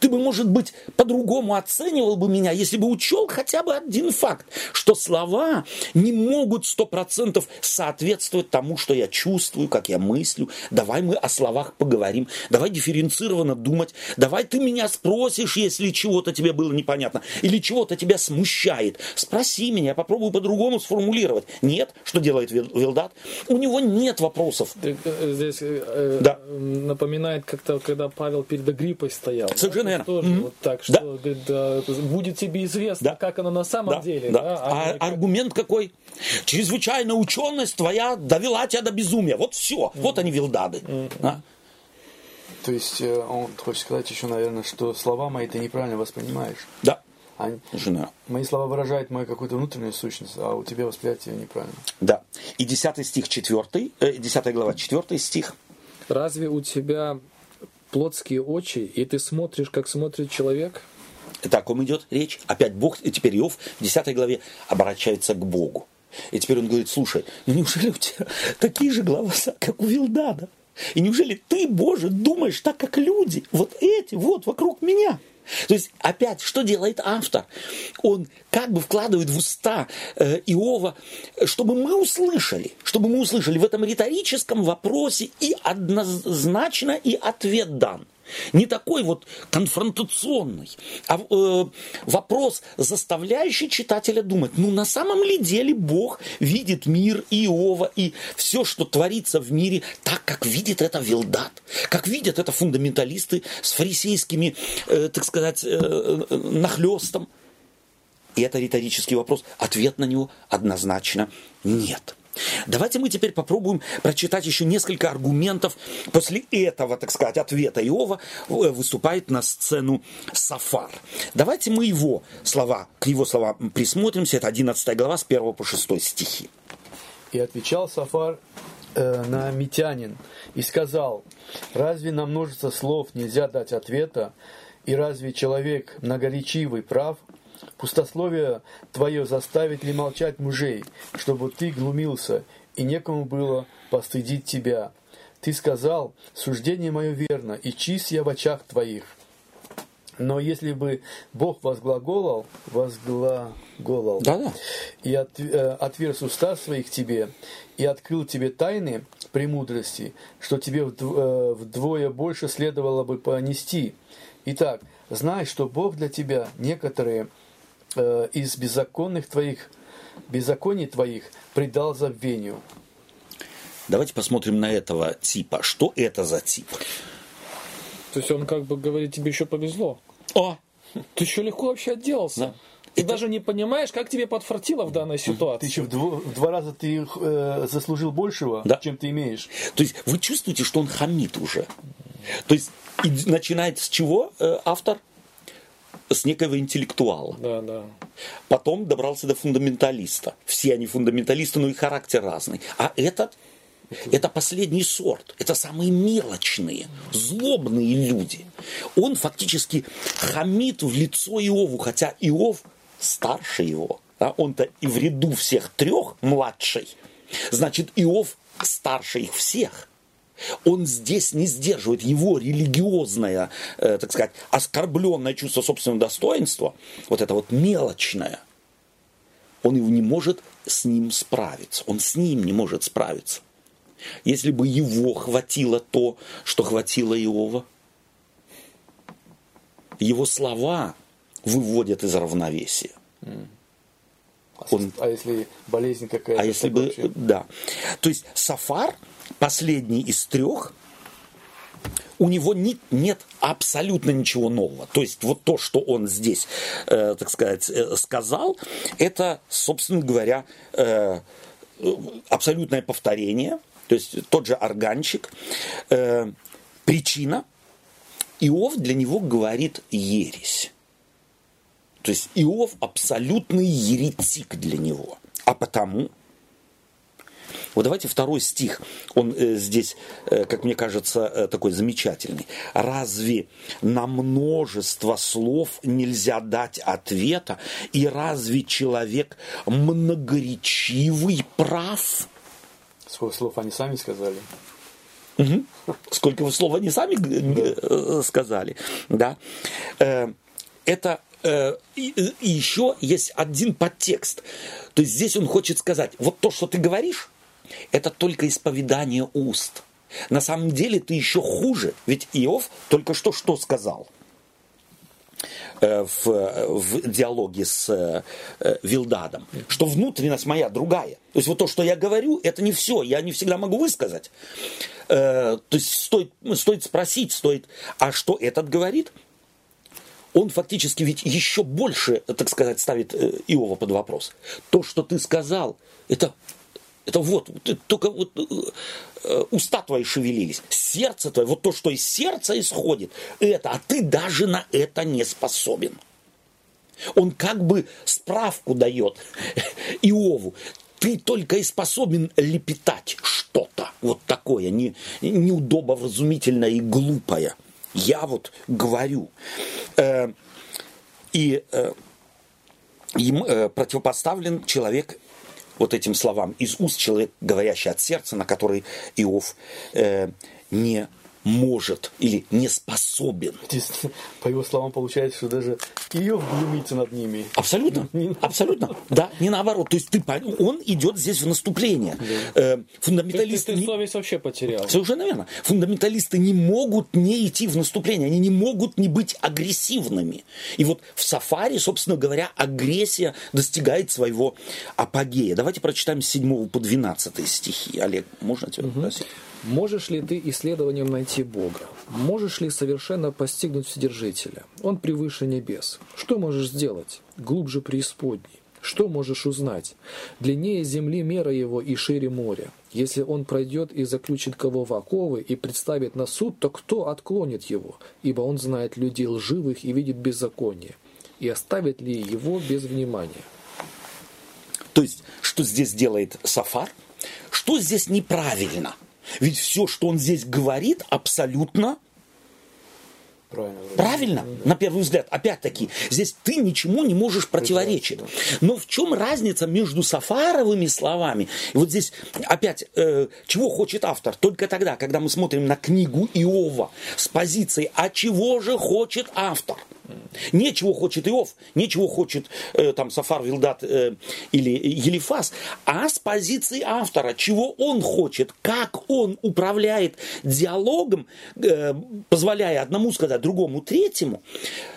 Ты бы, может быть, по-другому оценивал бы меня, если бы учел хотя бы один факт, что слова не могут сто процентов соответствовать тому, что я чувствую, как я мыслю. Давай мы о словах поговорим, давай дифференцированно думать, давай ты меня спросишь, если чего-то тебе было непонятно, или чего-то тебя смущает. Спроси меня, я попробую по-другому сформулировать. Нет, что делает Вилдат? У него нет вопросов. Э, здесь э, да. напоминает как-то, когда Павел перед Агриппой стоял. Совершенно верно. Тоже mm-hmm. вот так, что да. Да, будет тебе известно, да. как оно на самом да. деле. Да. Да? А, а аргумент какой? Чрезвычайная ученость твоя довела тебя до безумия. Вот все. Mm-hmm. Вот они вилдады. Mm-hmm. А? То есть э, он хочет сказать еще, наверное, что слова мои ты неправильно воспринимаешь. Да. Они, Жена. Мои слова выражают мою какую-то внутреннюю сущность, а у тебя восприятие неправильно. Да. И 10 стих 4, э, 10 глава 4 стих. Разве у тебя плотские очи, и ты смотришь, как смотрит человек? Это о ком идет речь? Опять Бог, и теперь Иов в 10 главе обращается к Богу. И теперь он говорит, слушай, ну неужели у тебя такие же глаза, как у Вилдада? И неужели ты, Боже, думаешь так, как люди? Вот эти, вот, вокруг меня. То есть, опять, что делает автор? Он как бы вкладывает в уста э, Иова, чтобы мы услышали, чтобы мы услышали в этом риторическом вопросе и однозначно и ответ дан. Не такой вот конфронтационный, а э, вопрос, заставляющий читателя думать, ну на самом ли деле Бог видит мир Иова и все, что творится в мире, так, как видит это Вилдат, как видят это фундаменталисты с фарисейскими, э, так сказать, э, э нахлестом. И это риторический вопрос. Ответ на него однозначно нет. Давайте мы теперь попробуем прочитать еще несколько аргументов. После этого, так сказать, ответа Иова э, выступает на сцену Сафар. Давайте мы его слова, к его словам присмотримся. Это 11 глава с 1 по 6 стихи. И отвечал Сафар э, на Митянин и сказал, разве на множество слов нельзя дать ответа, и разве человек многоречивый прав, Пустословие твое заставит ли молчать мужей, чтобы ты глумился, и некому было постыдить тебя. Ты сказал, суждение мое верно, и чист я в очах твоих. Но если бы Бог возглаголал, возглаголал да -да. и от, э, отверз уста своих тебе, и открыл тебе тайны премудрости, что тебе э, вдвое больше следовало бы понести. Итак, знай, что Бог для тебя некоторые из беззаконных твоих, беззаконий твоих предал забвению. Давайте посмотрим на этого типа. Что это за тип? То есть он как бы говорит, тебе еще повезло. О, Ты еще легко вообще отделался. Да. Ты Это- даже не понимаешь, как тебе подфартило в данной Ты ситуации. еще в, дво- в два раза ты э, заслужил большего, Да. чем ты имеешь. То есть вы чувствуете, что он хамит уже. То есть и начинает с чего э, автор? С некого интеллектуала. Да, да. Потом добрался до фундаменталиста. Все они фундаменталисты, но и характер разный. А этот, это последний сорт. Это самые мелочные, злобные люди. Он фактически хамит в лицо Иову, хотя Иов старше его. да, Он-то и в ряду всех трех младший. Значит, Иов старше их всех. Он здесь не сдерживает его религиозное, э, так сказать, оскорбленное чувство собственного достоинства, вот это вот мелочное, он его не может с ним справиться. Он с ним не может справиться. Если бы его хватило то, что хватило Иова, его слова выводят из равновесия. А, Он- а если болезнь какая-то? А если бы, вообще? да. То есть Сафар, последний из трех, у него не- нет абсолютно ничего нового. То есть вот то, что он здесь, э, так сказать, э, сказал, это, собственно говоря, э, абсолютное повторение. То есть тот же органчик. Э, причина. Иов для него говорит ересь. То есть Иов абсолютный еретик для него. А потому, вот давайте второй стих, он э, здесь, э, как мне кажется, э, такой замечательный. Разве на множество слов нельзя дать ответа, и разве человек многоречивый прав? Сколько слов они сами сказали? Сколько вы слов они сами сказали, да. Это и, и еще есть один подтекст. То есть здесь он хочет сказать, вот то, что ты говоришь, это только исповедание уст. На самом деле ты еще хуже, ведь Иов только что что сказал э, в, в диалоге с э, Вилдадом, что внутренность моя другая. То есть вот то, что я говорю, это не все, я не всегда могу высказать. Э, то есть стоит, ну, стоит спросить, стоит, а что этот говорит? Он фактически ведь еще больше, так сказать, ставит Иова под вопрос. То, что ты сказал, это, это вот, только вот э, э, уста твои шевелились, сердце твое, вот то, что из сердца исходит, это, а ты даже на это не способен. Он как бы справку дает Иову. Ты только и способен лепетать что-то вот такое, не, неудобовразумительное и глупое. Я вот говорю. Э, и э, им э, противопоставлен человек вот этим словам из уст человек, говорящий от сердца, на который Иов э, не может или не способен. По его словам, получается, что даже Иов глумится над ними. Абсолютно, абсолютно, да, не наоборот. То есть ты, он идет здесь в наступление. Э, Ты, ты, фундаменталисты ты не- совесть вообще потерял. Совершенно верно. Фундаменталисты не могут не идти в наступление, они не могут не быть агрессивными. И вот в сафари, собственно говоря, агрессия достигает своего апогея. Давайте прочитаем с 7 по 12 стихи. Олег, можно тебя попросить? Можешь ли ты исследованием найти Бога? Можешь ли совершенно постигнуть Вседержителя? Он превыше небес. Что можешь сделать? Глубже преисподней. Что можешь узнать? Длиннее земли мера его и шире моря. Если он пройдет и заключит кого в оковы и представит на суд, то кто отклонит его? Ибо он знает людей лживых и видит беззаконие. И оставит ли его без внимания? То есть, что здесь делает Сафар? Что здесь неправильно? Ведь все, что он здесь говорит, абсолютно Правильно. Правильно, на первый взгляд. Опять-таки, здесь ты ничему не можешь противоречить. Но в чем разница между сафаровыми словами? И вот здесь опять, э, чего хочет автор? Только тогда, когда мы смотрим на книгу Иова с позиции, а чего же хочет автор? Нечего хочет Иов, нечего хочет э, там Сафар Вилдат э, или Елифас, а с позиции автора, чего он хочет, как он управляет диалогом, э, позволяя одному сказать другому, третьему,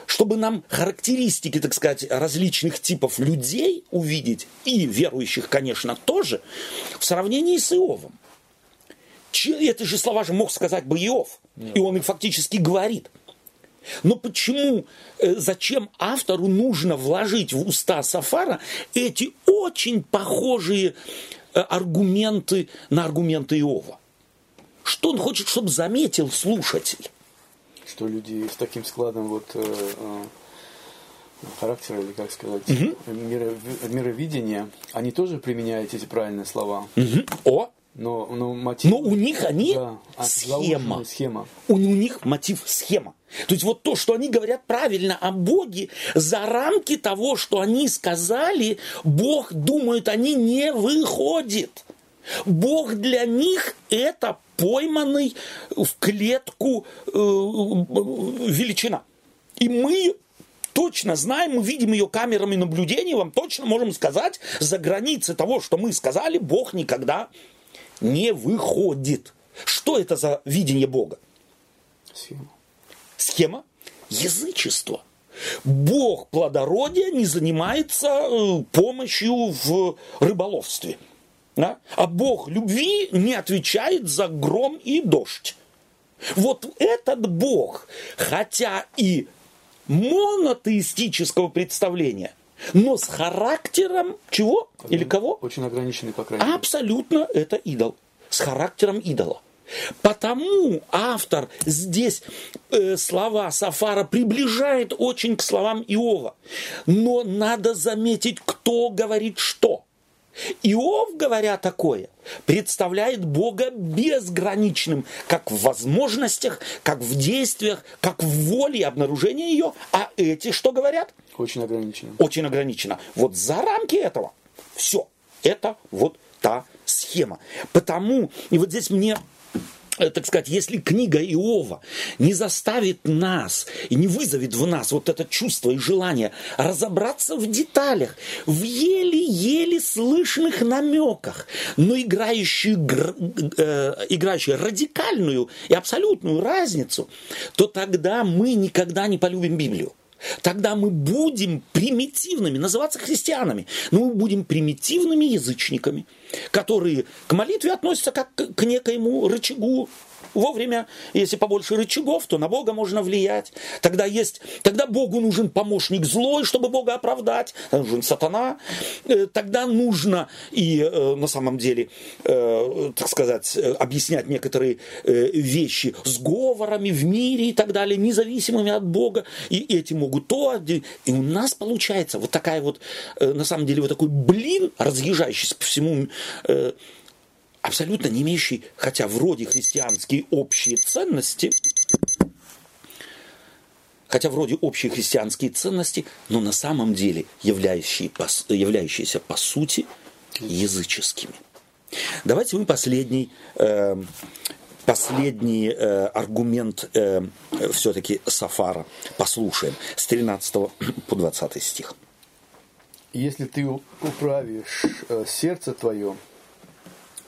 чтобы нам характеристики, так сказать, различных типов людей увидеть, и верующих, конечно, тоже, в сравнении с Иовом. Это же слова же мог сказать бы Иов, и он их фактически говорит. Но почему, э, зачем автору нужно вложить в уста Сафара эти очень похожие э, аргументы на аргументы Иова? Что он хочет, чтобы заметил слушатель? Что люди с таким складом вот э, характера, или как сказать, угу. миро, мировидения, они тоже применяют эти правильные слова. Угу. О, но, но, мотив... но у них они да, а, схема. схема. У, у них мотив схема. То есть вот то, что они говорят правильно о Боге, за рамки того, что они сказали, Бог, думают, они не выходит. Бог для них это пойманный в клетку э, величина. И мы точно знаем, мы видим ее камерами наблюдения, вам точно можем сказать, за границы того, что мы сказали, Бог никогда не выходит. Что это за видение Бога? Схема. Схема? Язычество. Бог плодородия не занимается э, помощью в рыболовстве. Да? А Бог любви не отвечает за гром и дождь. Вот этот Бог, хотя и монотеистического представления, но с характером чего? Или кого? Очень ограниченный, по крайней мере. Абсолютно это идол. С характером идола. Потому автор здесь э, слова Сафара приближает очень к словам Иова. Но надо заметить, кто говорит что. Иов, говоря такое, представляет Бога безграничным, как в возможностях, как в действиях, как в воле и обнаружении ее. А эти что говорят? Очень ограничено. Очень ограничено. Вот за рамки этого все. Это вот та схема. Потому, и вот здесь мне так сказать, если книга Иова не заставит нас и не вызовет в нас вот это чувство и желание разобраться в деталях, в еле-еле слышных намеках, но играющую, э, радикальную и абсолютную разницу, то тогда мы никогда не полюбим Библию. Тогда мы будем примитивными, называться христианами, но мы будем примитивными язычниками, которые к молитве относятся как к некоему рычагу вовремя, если побольше рычагов, то на Бога можно влиять. Тогда есть, тогда Богу нужен помощник злой, чтобы Бога оправдать. Тогда нужен сатана. Э, тогда нужно и э, на самом деле, э, так сказать, объяснять некоторые вещи с говорами в мире и так далее, независимыми от Бога. И эти могут то. И у нас получается вот такая вот, на самом деле, вот такой блин, разъезжающийся по всему абсолютно не имеющий, хотя вроде христианские общие ценности, хотя вроде общие христианские ценности, но на самом деле являющие, являющиеся по сути языческими. Давайте мы последний, э, последний э, аргумент э, все-таки Сафара послушаем с 13 по 20 стих. Если ты управишь э, сердце твое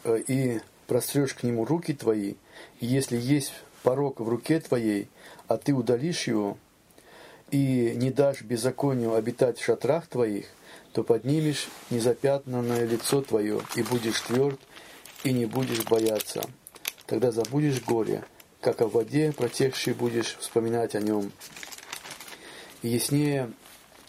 и прострешь к нему руки твои, и если есть порог в руке твоей, а ты удалишь его, и не дашь беззаконию обитать в шатрах твоих, то поднимешь незапятнанное лицо твое, и будешь тверд, и не будешь бояться. Тогда забудешь горе, как о воде протекшей будешь вспоминать о нем. И яснее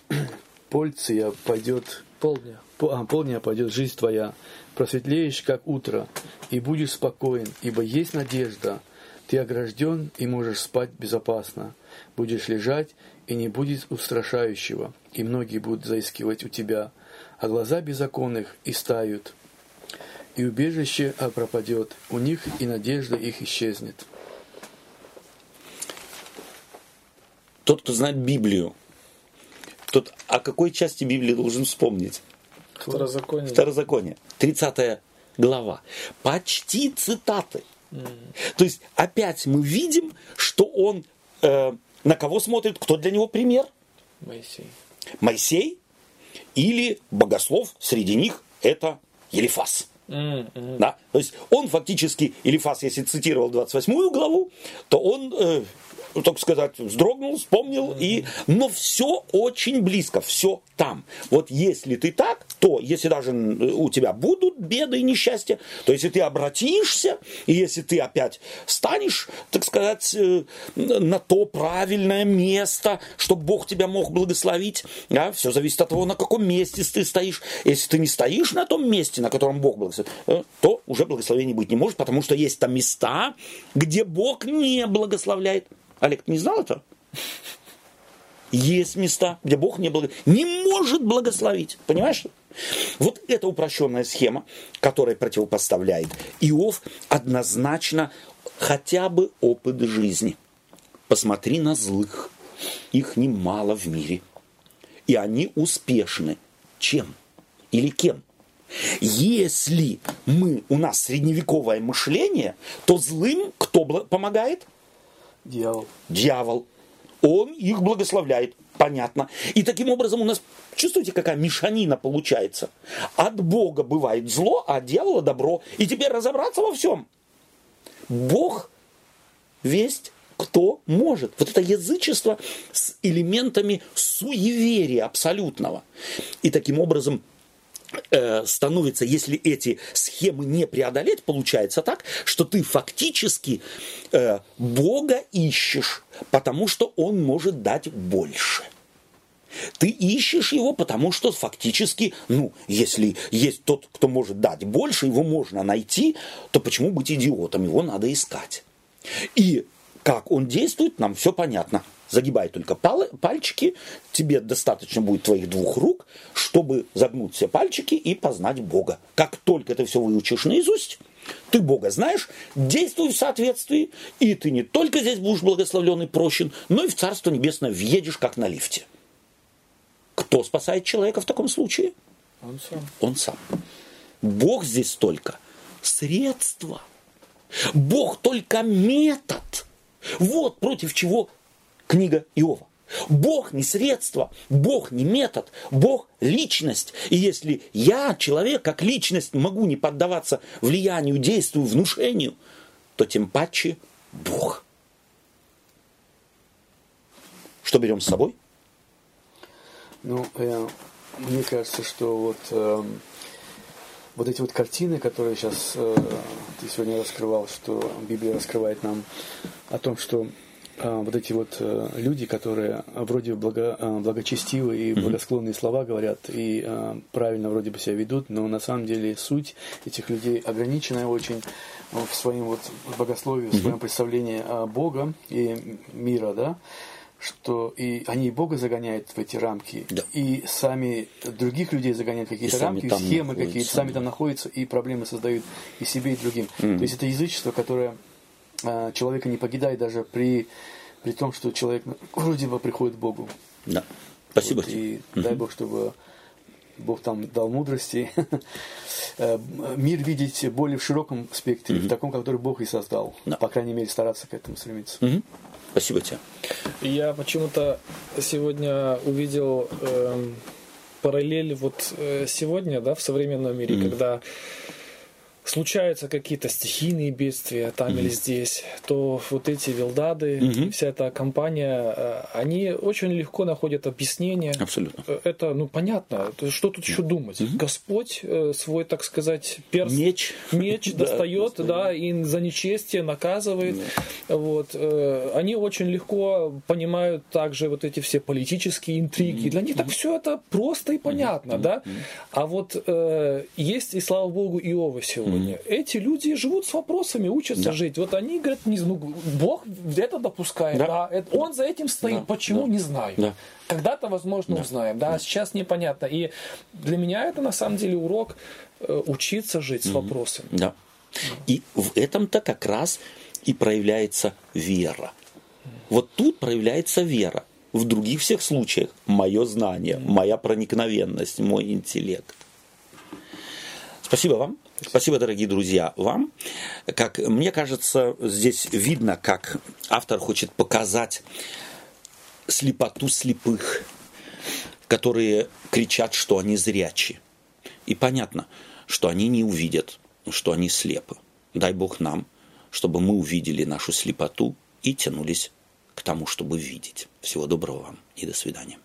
польция пойдет... Полдня. А, полдня пойдет жизнь твоя, просветлеешь, как утро, и будешь спокоен, ибо есть надежда. Ты огражден и можешь спать безопасно. Будешь лежать, и не будет устрашающего, и многие будут заискивать у тебя, а глаза беззаконных истают, и убежище пропадет, у них и надежда их исчезнет. Тот, кто знает Библию, тот о какой части Библии должен вспомнить? Второзаконие. Второзаконие. 30 глава. Почти цитаты. Mm. То есть опять мы видим, что он э, на кого смотрит, кто для него пример? Моисей. Моисей или богослов среди них это Елифас. Mm-hmm. Да? То есть он фактически, Елифас, если цитировал 28 главу, то он э, так сказать, вздрогнул, вспомнил, и... но все очень близко, все там. Вот если ты так, то если даже у тебя будут беды и несчастья, то если ты обратишься, и если ты опять станешь, так сказать, э, на то правильное место, чтобы Бог тебя мог благословить, да, все зависит от того, на каком месте ты стоишь. Если ты не стоишь на том месте, на котором Бог благословит, э, то уже благословения быть не может, потому что есть там места, где Бог не благословляет. Олег, ты не знал это? Есть места, где Бог не, благо... не может благословить. Понимаешь? Вот эта упрощенная схема, которая противопоставляет Иов, однозначно хотя бы опыт жизни. Посмотри на злых. Их немало в мире. И они успешны. Чем? Или кем? Если мы, у нас средневековое мышление, то злым кто помогает? Дьявол. Дьявол. Он их благословляет. Понятно. И таким образом у нас, чувствуете, какая мешанина получается? От Бога бывает зло, а от дьявола добро. И теперь разобраться во всем. Бог весть кто может. Вот это язычество с элементами суеверия абсолютного. И таким образом становится, если эти схемы не преодолеть, получается так, что ты фактически э, Бога ищешь, потому что Он может дать больше. Ты ищешь его, потому что фактически, ну, если есть тот, кто может дать больше, его можно найти, то почему быть идиотом? Его надо искать. И как он действует, нам все понятно загибай только пал, пальчики, тебе достаточно будет твоих двух рук, чтобы загнуть все пальчики и познать Бога. Как только ты все выучишь наизусть, ты Бога знаешь, действуй в соответствии, и ты не только здесь будешь благословлен и прощен, но и в Царство Небесное въедешь, как на лифте. Кто спасает человека в таком случае? Он сам. Он сам. Бог здесь только средство. Бог только метод. Вот против чего книга Иова. Бог не средство, Бог не метод, Бог личность. И если я, человек, как личность, могу не поддаваться влиянию, действию, внушению, то тем паче Бог. Что берем с собой? Ну, э, мне кажется, что вот, э, вот эти вот картины, которые сейчас э, ты сегодня раскрывал, что Библия раскрывает нам о том, что вот эти вот э, люди, которые вроде благо, а, благочестивые и благосклонные слова говорят и а, правильно вроде бы себя ведут, но на самом деле суть этих людей ограниченная очень в своем вот богословии, в своем представлении Бога и мира, да, что и они и Бога загоняют в эти рамки, да. и сами других людей загоняют в какие-то рамки, схемы какие-то, сами там находятся и проблемы создают и себе, и другим. Mm-hmm. То есть это язычество, которое а, человека не покидает даже при, при том, что человек вроде бы приходит к Богу. Да. Спасибо. Вот, и угу. дай Бог, чтобы Бог там дал мудрости, э, мир видеть более в широком спектре, угу. в таком, который Бог и создал. Да. По крайней мере, стараться к этому стремиться. Угу. Спасибо тебе. Я почему-то сегодня увидел э, параллель вот э, сегодня, да, в современном мире, mm когда случаются какие-то стихийные бедствия там mm-hmm. или здесь, то вот эти вилдады, mm-hmm. вся эта компания, э, они очень легко находят объяснение. Абсолютно. Э, это, ну, понятно. Что тут еще думать? Mm-hmm. Господь э, свой, так сказать, перст... Меч. Меч достает, да, и за нечестие наказывает. Вот. Они очень легко понимают также вот эти все политические интриги. Для них так все это просто и понятно, да? А вот есть, и слава Богу, Иова сегодня уровне. Эти люди живут с вопросами, учатся да. жить. Вот они говорят, не, ну, Бог это допускает, да. Да, это, он за этим стоит. Да. Почему, да. не знаю. Да. Когда-то, возможно, да. узнаем, да, да, сейчас непонятно. И для меня это на самом деле урок э, учиться жить с вопросами. Да. И в этом-то как раз и проявляется вера. Вот тут проявляется вера. В других всех случаях мое знание, моя проникновенность, мой интеллект. Спасибо вам. Спасибо, дорогие друзья, вам. Как мне кажется, здесь видно, как автор хочет показать слепоту слепых, которые кричат, что они зрячи. И понятно, что они не увидят, что они слепы. Дай Бог нам, чтобы мы увидели нашу слепоту и тянулись к тому, чтобы видеть. Всего доброго вам и до свидания.